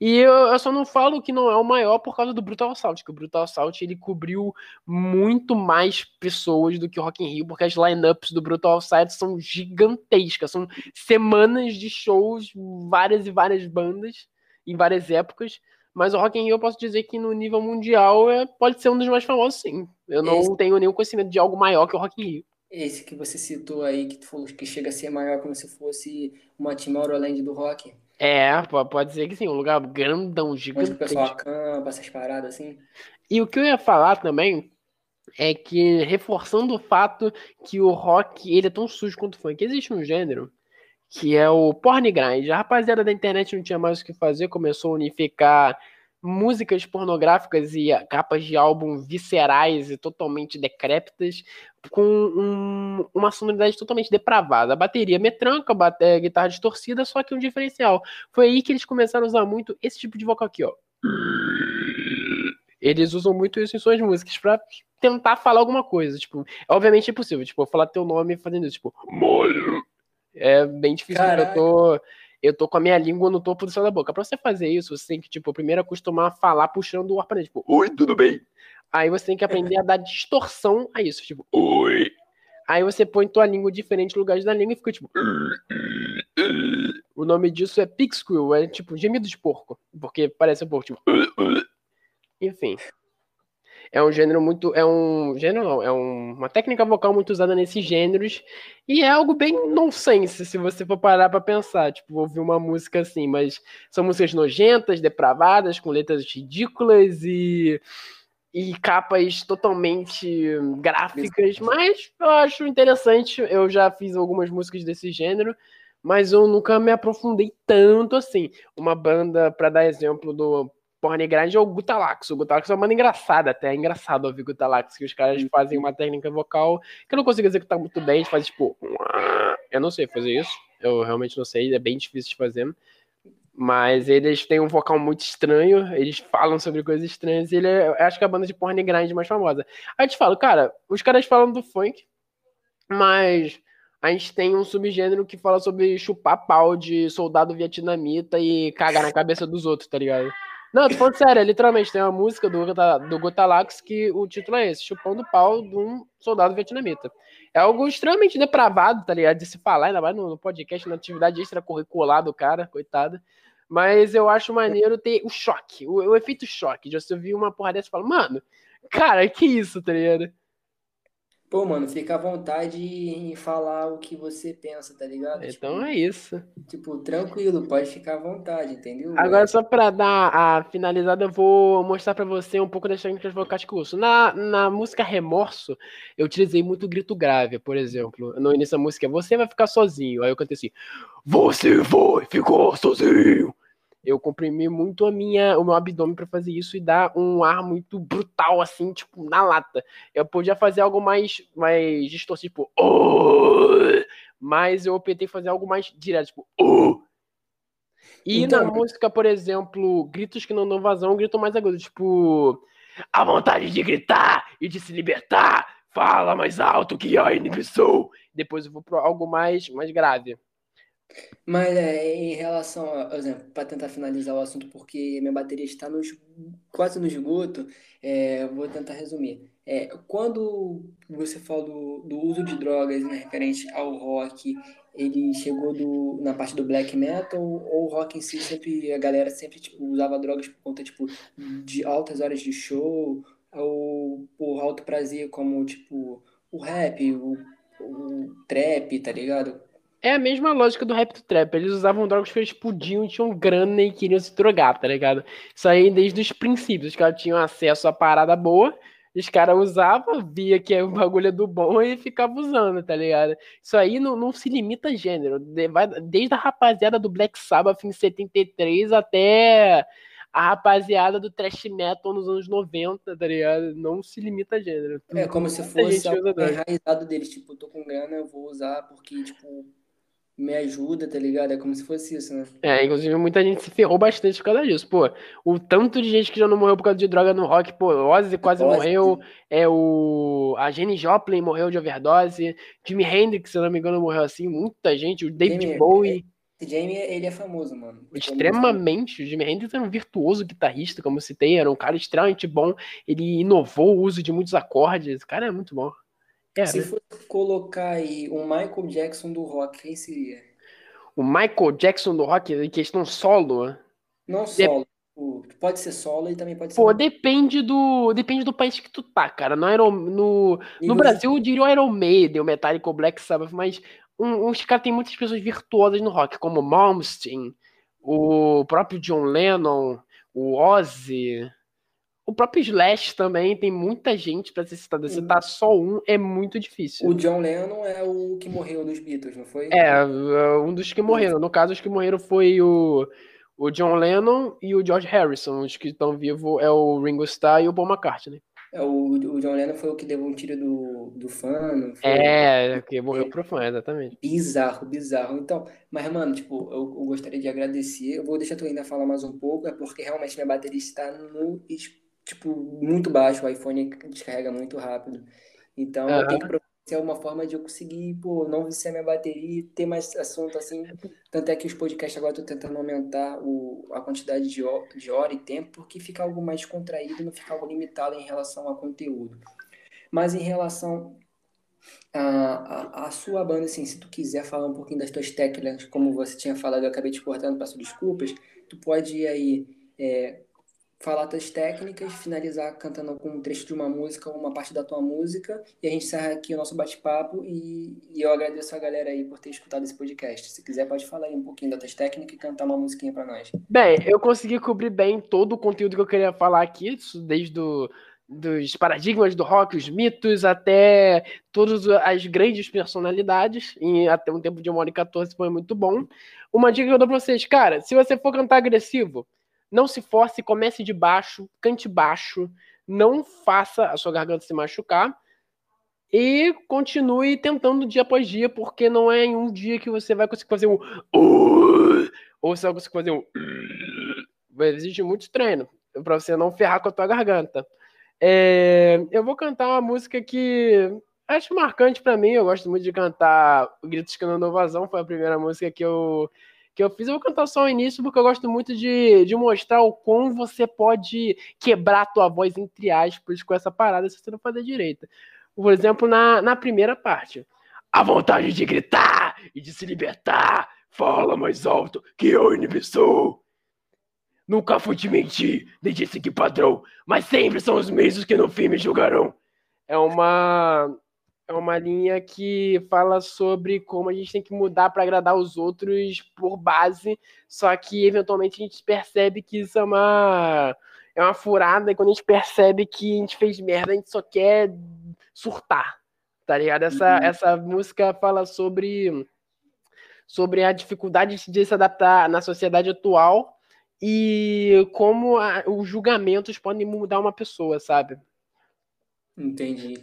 E eu, eu, só não falo que não é o maior por causa do Brutal Assault, que o Brutal Assault ele cobriu muito mais pessoas do que o Rock in Rio, porque as lineups do Brutal Assault são gigantescas, são semanas de shows, várias e várias bandas em várias épocas. Mas o Rock in Rio eu posso dizer que no nível mundial é, pode ser um dos mais famosos, sim. Eu não Esse... tenho nenhum conhecimento de algo maior que o Rock in Rio. Esse que você citou aí, que tu falou que chega a ser maior como se fosse uma Tomorrowland do rock. É, pode dizer que sim, um lugar grandão, gigante. Onde o pessoal acampa, essas paradas assim. E o que eu ia falar também é que, reforçando o fato que o rock ele é tão sujo quanto o funk, existe um gênero que é o porn grind. A rapaziada da internet não tinha mais o que fazer, começou a unificar músicas pornográficas e capas de álbum viscerais e totalmente decrépitas, com um, uma sonoridade totalmente depravada. A bateria metranca, a é, guitarra distorcida, só que um diferencial. Foi aí que eles começaram a usar muito esse tipo de vocal aqui, ó. Eles usam muito isso em suas músicas pra tentar falar alguma coisa. Tipo, é obviamente impossível. Tipo, falar teu nome fazendo isso, tipo, é bem difícil. Eu tô eu tô com a minha língua no topo do céu da boca. Pra você fazer isso, você tem que, tipo, primeiro acostumar a falar puxando o ar pra dentro, tipo, oi, tudo bem? Aí você tem que aprender a dar distorção a isso, tipo, oi. Aí você põe tua língua em diferentes lugares da língua e fica tipo. O nome disso é pig squeal, é tipo gemido de porco, porque parece um porco, tipo. Enfim é um gênero muito. É um. Gênero não, é um, uma técnica vocal muito usada nesses gêneros. E é algo bem nonsense, se você for parar pra pensar. Tipo, ouvir uma música assim, mas são músicas nojentas, depravadas, com letras ridículas e. E capas totalmente gráficas, mas eu acho interessante. Eu já fiz algumas músicas desse gênero, mas eu nunca me aprofundei tanto assim. Uma banda, para dar exemplo do Porn Grind é o Gutalax. O Gutalax é uma banda engraçada, até é engraçado ouvir Gutalax, que os caras fazem uma técnica vocal que eu não consigo executar muito bem, eles fazem tipo. Eu não sei fazer isso, eu realmente não sei, é bem difícil de fazer. Mas eles têm um vocal muito estranho, eles falam sobre coisas estranhas, e ele é, acho que é a banda de porn grind mais famosa. Aí eu te falo, cara, os caras falam do funk, mas a gente tem um subgênero que fala sobre chupar pau de soldado vietnamita e cagar na cabeça dos outros, tá ligado? Não, tô falando sério, é, literalmente, tem uma música do, do Gotalax que o título é esse, chupando pau de um soldado vietnamita. É algo extremamente depravado, tá ligado? De se falar, ainda mais no podcast, na atividade extracurricular do cara, coitado. Mas eu acho maneiro ter o choque, o, o efeito choque. De você ouvir uma porra dessa e falar, mano, cara, que isso, tá ligado? Pô, mano, fica à vontade em falar o que você pensa, tá ligado? Então tipo, é isso. Tipo, tranquilo, pode ficar à vontade, entendeu? Agora, só pra dar a finalizada, eu vou mostrar pra você um pouco das técnicas vocais que eu uso. Na, na música Remorso, eu utilizei muito grito grave, por exemplo. No início da música, você vai ficar sozinho. Aí eu cantei assim, você vai ficar sozinho eu comprimi muito a minha, o meu abdômen para fazer isso e dar um ar muito brutal, assim, tipo, na lata. Eu podia fazer algo mais, mais distorcido, tipo, oh! mas eu optei fazer algo mais direto, tipo, oh! E então... na música, por exemplo, gritos que não dão vazão, grito mais agudo, tipo, a vontade de gritar e de se libertar, fala mais alto que a inibição. Depois eu vou para algo mais, mais grave. Mas é, em relação a, por exemplo, para tentar finalizar o assunto, porque minha bateria está no, quase no esgoto, é, vou tentar resumir. É, quando você fala do, do uso de drogas né, referente ao rock, ele chegou do, na parte do black metal ou o rock em si sempre a galera sempre tipo, usava drogas por conta tipo de altas horas de show ou por alto prazer como tipo o rap, o, o trap, tá ligado? É a mesma lógica do rap do trap. Eles usavam drogas que eles podiam, tinham grana e queriam se drogar, tá ligado? Isso aí desde os princípios. Os caras tinham acesso a parada boa, os caras usavam, via que o bagulho é do bom e ficava usando, tá ligado? Isso aí não, não se limita a gênero. Desde a rapaziada do Black Sabbath em 73 até a rapaziada do thrash metal nos anos 90, tá ligado? Não se limita a gênero. É como se fosse algo enraizado deles. Tipo, tô com grana, eu vou usar porque, tipo me ajuda, tá ligado? É como se fosse isso, né? É, inclusive muita gente se ferrou bastante por causa disso. Pô, o tanto de gente que já não morreu por causa de droga no rock, pô, Ozzy quase Ozzy. morreu, é o a Jenny Joplin morreu de overdose, Jimi Hendrix, se eu não me engano, morreu assim, muita gente, o David Jamie, Bowie. É, Jamie, ele é famoso, mano. Extremamente. O Jimi Hendrix era um virtuoso guitarrista, como se tem, era um cara extremamente bom. Ele inovou o uso de muitos acordes. O cara é muito bom. É, Se né? fosse colocar aí um Michael Jackson do rock, quem seria? O Michael Jackson do rock em questão solo? Não solo. De... Pode ser solo e também pode ser. Pô, depende do, depende do país que tu tá, cara. No, Iron, no, no Brasil, eu diria o Iron Maiden, o Metallica, o Black Sabbath, mas um, uns caras tem muitas pessoas virtuosas no rock, como o Malmsteen, o próprio John Lennon, o Ozzy. O próprio Slash também tem muita gente para ser citada. Citar só um é muito difícil. O John Lennon é o que morreu nos Beatles, não foi? É, é, um dos que morreram. No caso, os que morreram foi o, o John Lennon e o George Harrison. Os que estão vivos é o Ringo Starr e o Paul McCartney. É, o, o John Lennon foi o que levou um tiro do, do fã. É, que morreu pro fã, exatamente. Bizarro, bizarro. Então, mas, mano, tipo, eu, eu gostaria de agradecer. Eu vou deixar tu ainda falar mais um pouco, é porque realmente minha bateria está no tipo, muito baixo, o iPhone descarrega muito rápido. Então, uhum. eu tenho que providenciar uma forma de eu conseguir, pô, não viciar minha bateria e ter mais assunto assim. Tanto é que os podcasts agora eu tô tentando aumentar o, a quantidade de, de hora e tempo, porque fica algo mais contraído, não fica algo limitado em relação ao conteúdo. Mas em relação a, a, a, sua banda, assim, se tu quiser falar um pouquinho das tuas técnicas, como você tinha falado, eu acabei te cortando, peço desculpas, tu pode ir aí é, falar tuas técnicas, finalizar cantando com um trecho de uma música ou uma parte da tua música, e a gente encerra aqui o nosso bate-papo, e, e, eu agradeço a galera aí por ter escutado esse podcast. Se quiser, pode falar aí um pouquinho das tuas técnicas e cantar uma musiquinha para nós. Bem, eu consegui cobrir bem todo o conteúdo que eu queria falar aqui, desde o dos paradigmas do rock, os mitos, até todas as grandes personalidades, até um tempo de 1 hora e 14 foi muito bom. Uma dica que eu dou pra vocês, cara, se você for cantar agressivo, não se force, comece de baixo, cante baixo, não faça a sua garganta se machucar e continue tentando dia após dia, porque não é em um dia que você vai conseguir fazer um ou você vai conseguir fazer um existe muito treino para você não ferrar com a tua garganta. É... eu vou cantar uma música que acho marcante para mim. Eu gosto muito de cantar Gritos que não dão vazão. Foi a primeira música que eu, que eu fiz. Eu vou cantar só o início porque eu gosto muito de, de mostrar o como você pode quebrar a tua voz, entre aspas, com essa parada se você não fazer direito. Por exemplo, na, na primeira parte. A vontade de gritar e de se libertar. Fala mais alto que eu, inibição. Nunca fui te mentir, nem te seguir padrão, mas sempre são os mesmos que no fim me julgarão. É uma é uma linha que fala sobre como a gente tem que mudar para agradar os outros por base, só que eventualmente a gente percebe que isso é uma é uma furada e quando a gente percebe que a gente fez merda, a gente só quer surtar. Tá ligado? Essa uhum. essa música fala sobre sobre a dificuldade de se adaptar na sociedade atual e como a, os julgamentos podem mudar uma pessoa, sabe? Entendi.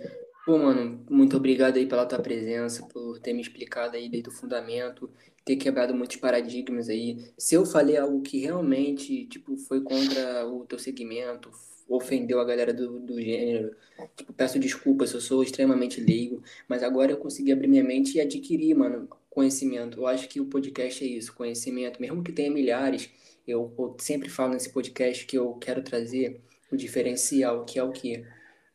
Pô, mano, muito obrigado aí pela tua presença, por ter me explicado aí desde o fundamento, ter quebrado muitos paradigmas aí. Se eu falei algo que realmente, tipo, foi contra o teu segmento, ofendeu a galera do, do gênero, tipo, peço desculpas, eu sou extremamente leigo, mas agora eu consegui abrir minha mente e adquirir, mano, conhecimento. Eu acho que o podcast é isso, conhecimento, mesmo que tenha milhares, eu, eu sempre falo nesse podcast que eu quero trazer o diferencial, que é o quê?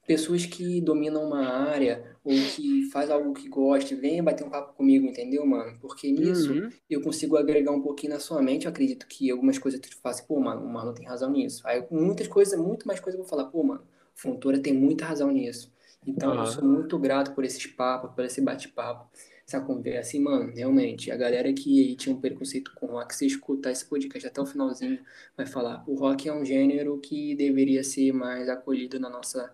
Pessoas que dominam uma área ou que faz algo que goste, venha bater um papo comigo, entendeu, mano? Porque nisso uhum. eu consigo agregar um pouquinho na sua mente. Eu acredito que algumas coisas tu faz, pô, mano, o Marlon tem razão nisso. Aí muitas coisas, muito mais coisas eu vou falar, pô, mano, o Fontoura tem muita razão nisso. Então uhum. eu sou muito grato por esses papos, por esse bate-papo essa conversa, assim, mano, realmente, a galera que tinha um preconceito com rock, se escutar esse podcast até o finalzinho, vai falar, o rock é um gênero que deveria ser mais acolhido na nossa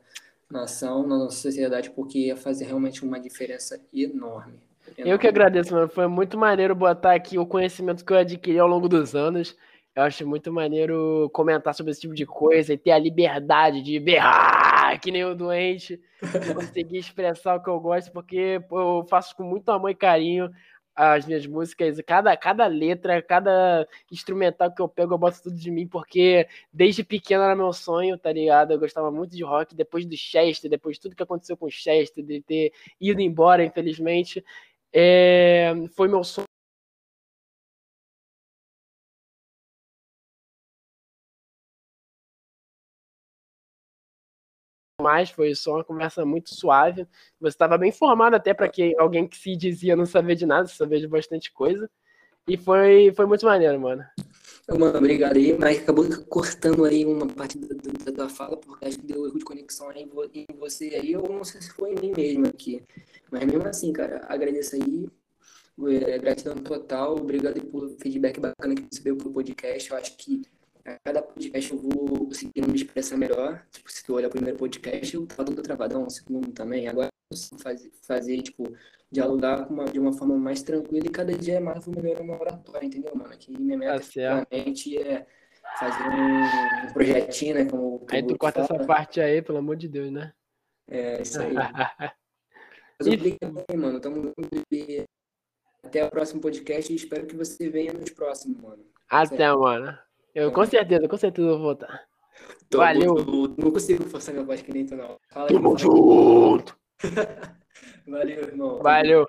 nação, na nossa sociedade, porque ia fazer realmente uma diferença enorme. Eu que agradeço, mano, foi muito maneiro botar aqui o conhecimento que eu adquiri ao longo dos anos, eu acho muito maneiro comentar sobre esse tipo de coisa e ter a liberdade de berrar que nem o doente, conseguir expressar o que eu gosto, porque eu faço com muito amor e carinho as minhas músicas, cada, cada letra, cada instrumental que eu pego, eu boto tudo de mim, porque desde pequeno era meu sonho, tá ligado? Eu gostava muito de rock, depois do Chester, depois de tudo que aconteceu com o Chester, de ter ido embora, infelizmente, é, foi meu sonho mais, foi só uma conversa muito suave. Você estava bem informado até para que alguém que se dizia não saber de nada, sabia de bastante coisa. E foi, foi muito maneiro, mano. Mano, obrigado aí, mas acabou cortando aí uma parte da, da, da fala, porque acho que deu erro de conexão aí em você aí, ou não sei se foi em mim mesmo aqui. Mas mesmo assim, cara, agradeço aí, é, gratidão total, obrigado pelo feedback bacana que você deu pro podcast. Eu acho que a cada podcast eu vou conseguindo me expressar melhor. Tipo, se tu olhar o primeiro podcast, eu tava todo travadão, o segundo também. Agora eu consigo fazer, fazer tipo, dialogar uma, de uma forma mais tranquila e cada dia mais eu vou melhorar uma oratória, entendeu, mano? Aqui minha meta tá é fazer um, um, projetinho, né? Como, aí tu corta fala. essa parte aí, pelo amor de Deus, né? É, isso aí. Mas obrigado, aí, mano. Tamo junto. Até o próximo podcast e espero que você venha nos próximos, mano. Até, certo? mano. Eu com certeza, com certeza vou voltar. Valeu. não consigo forçar minha voz que nem tu, não. Fala aí, Tamo junto. Valeu, irmão. Valeu.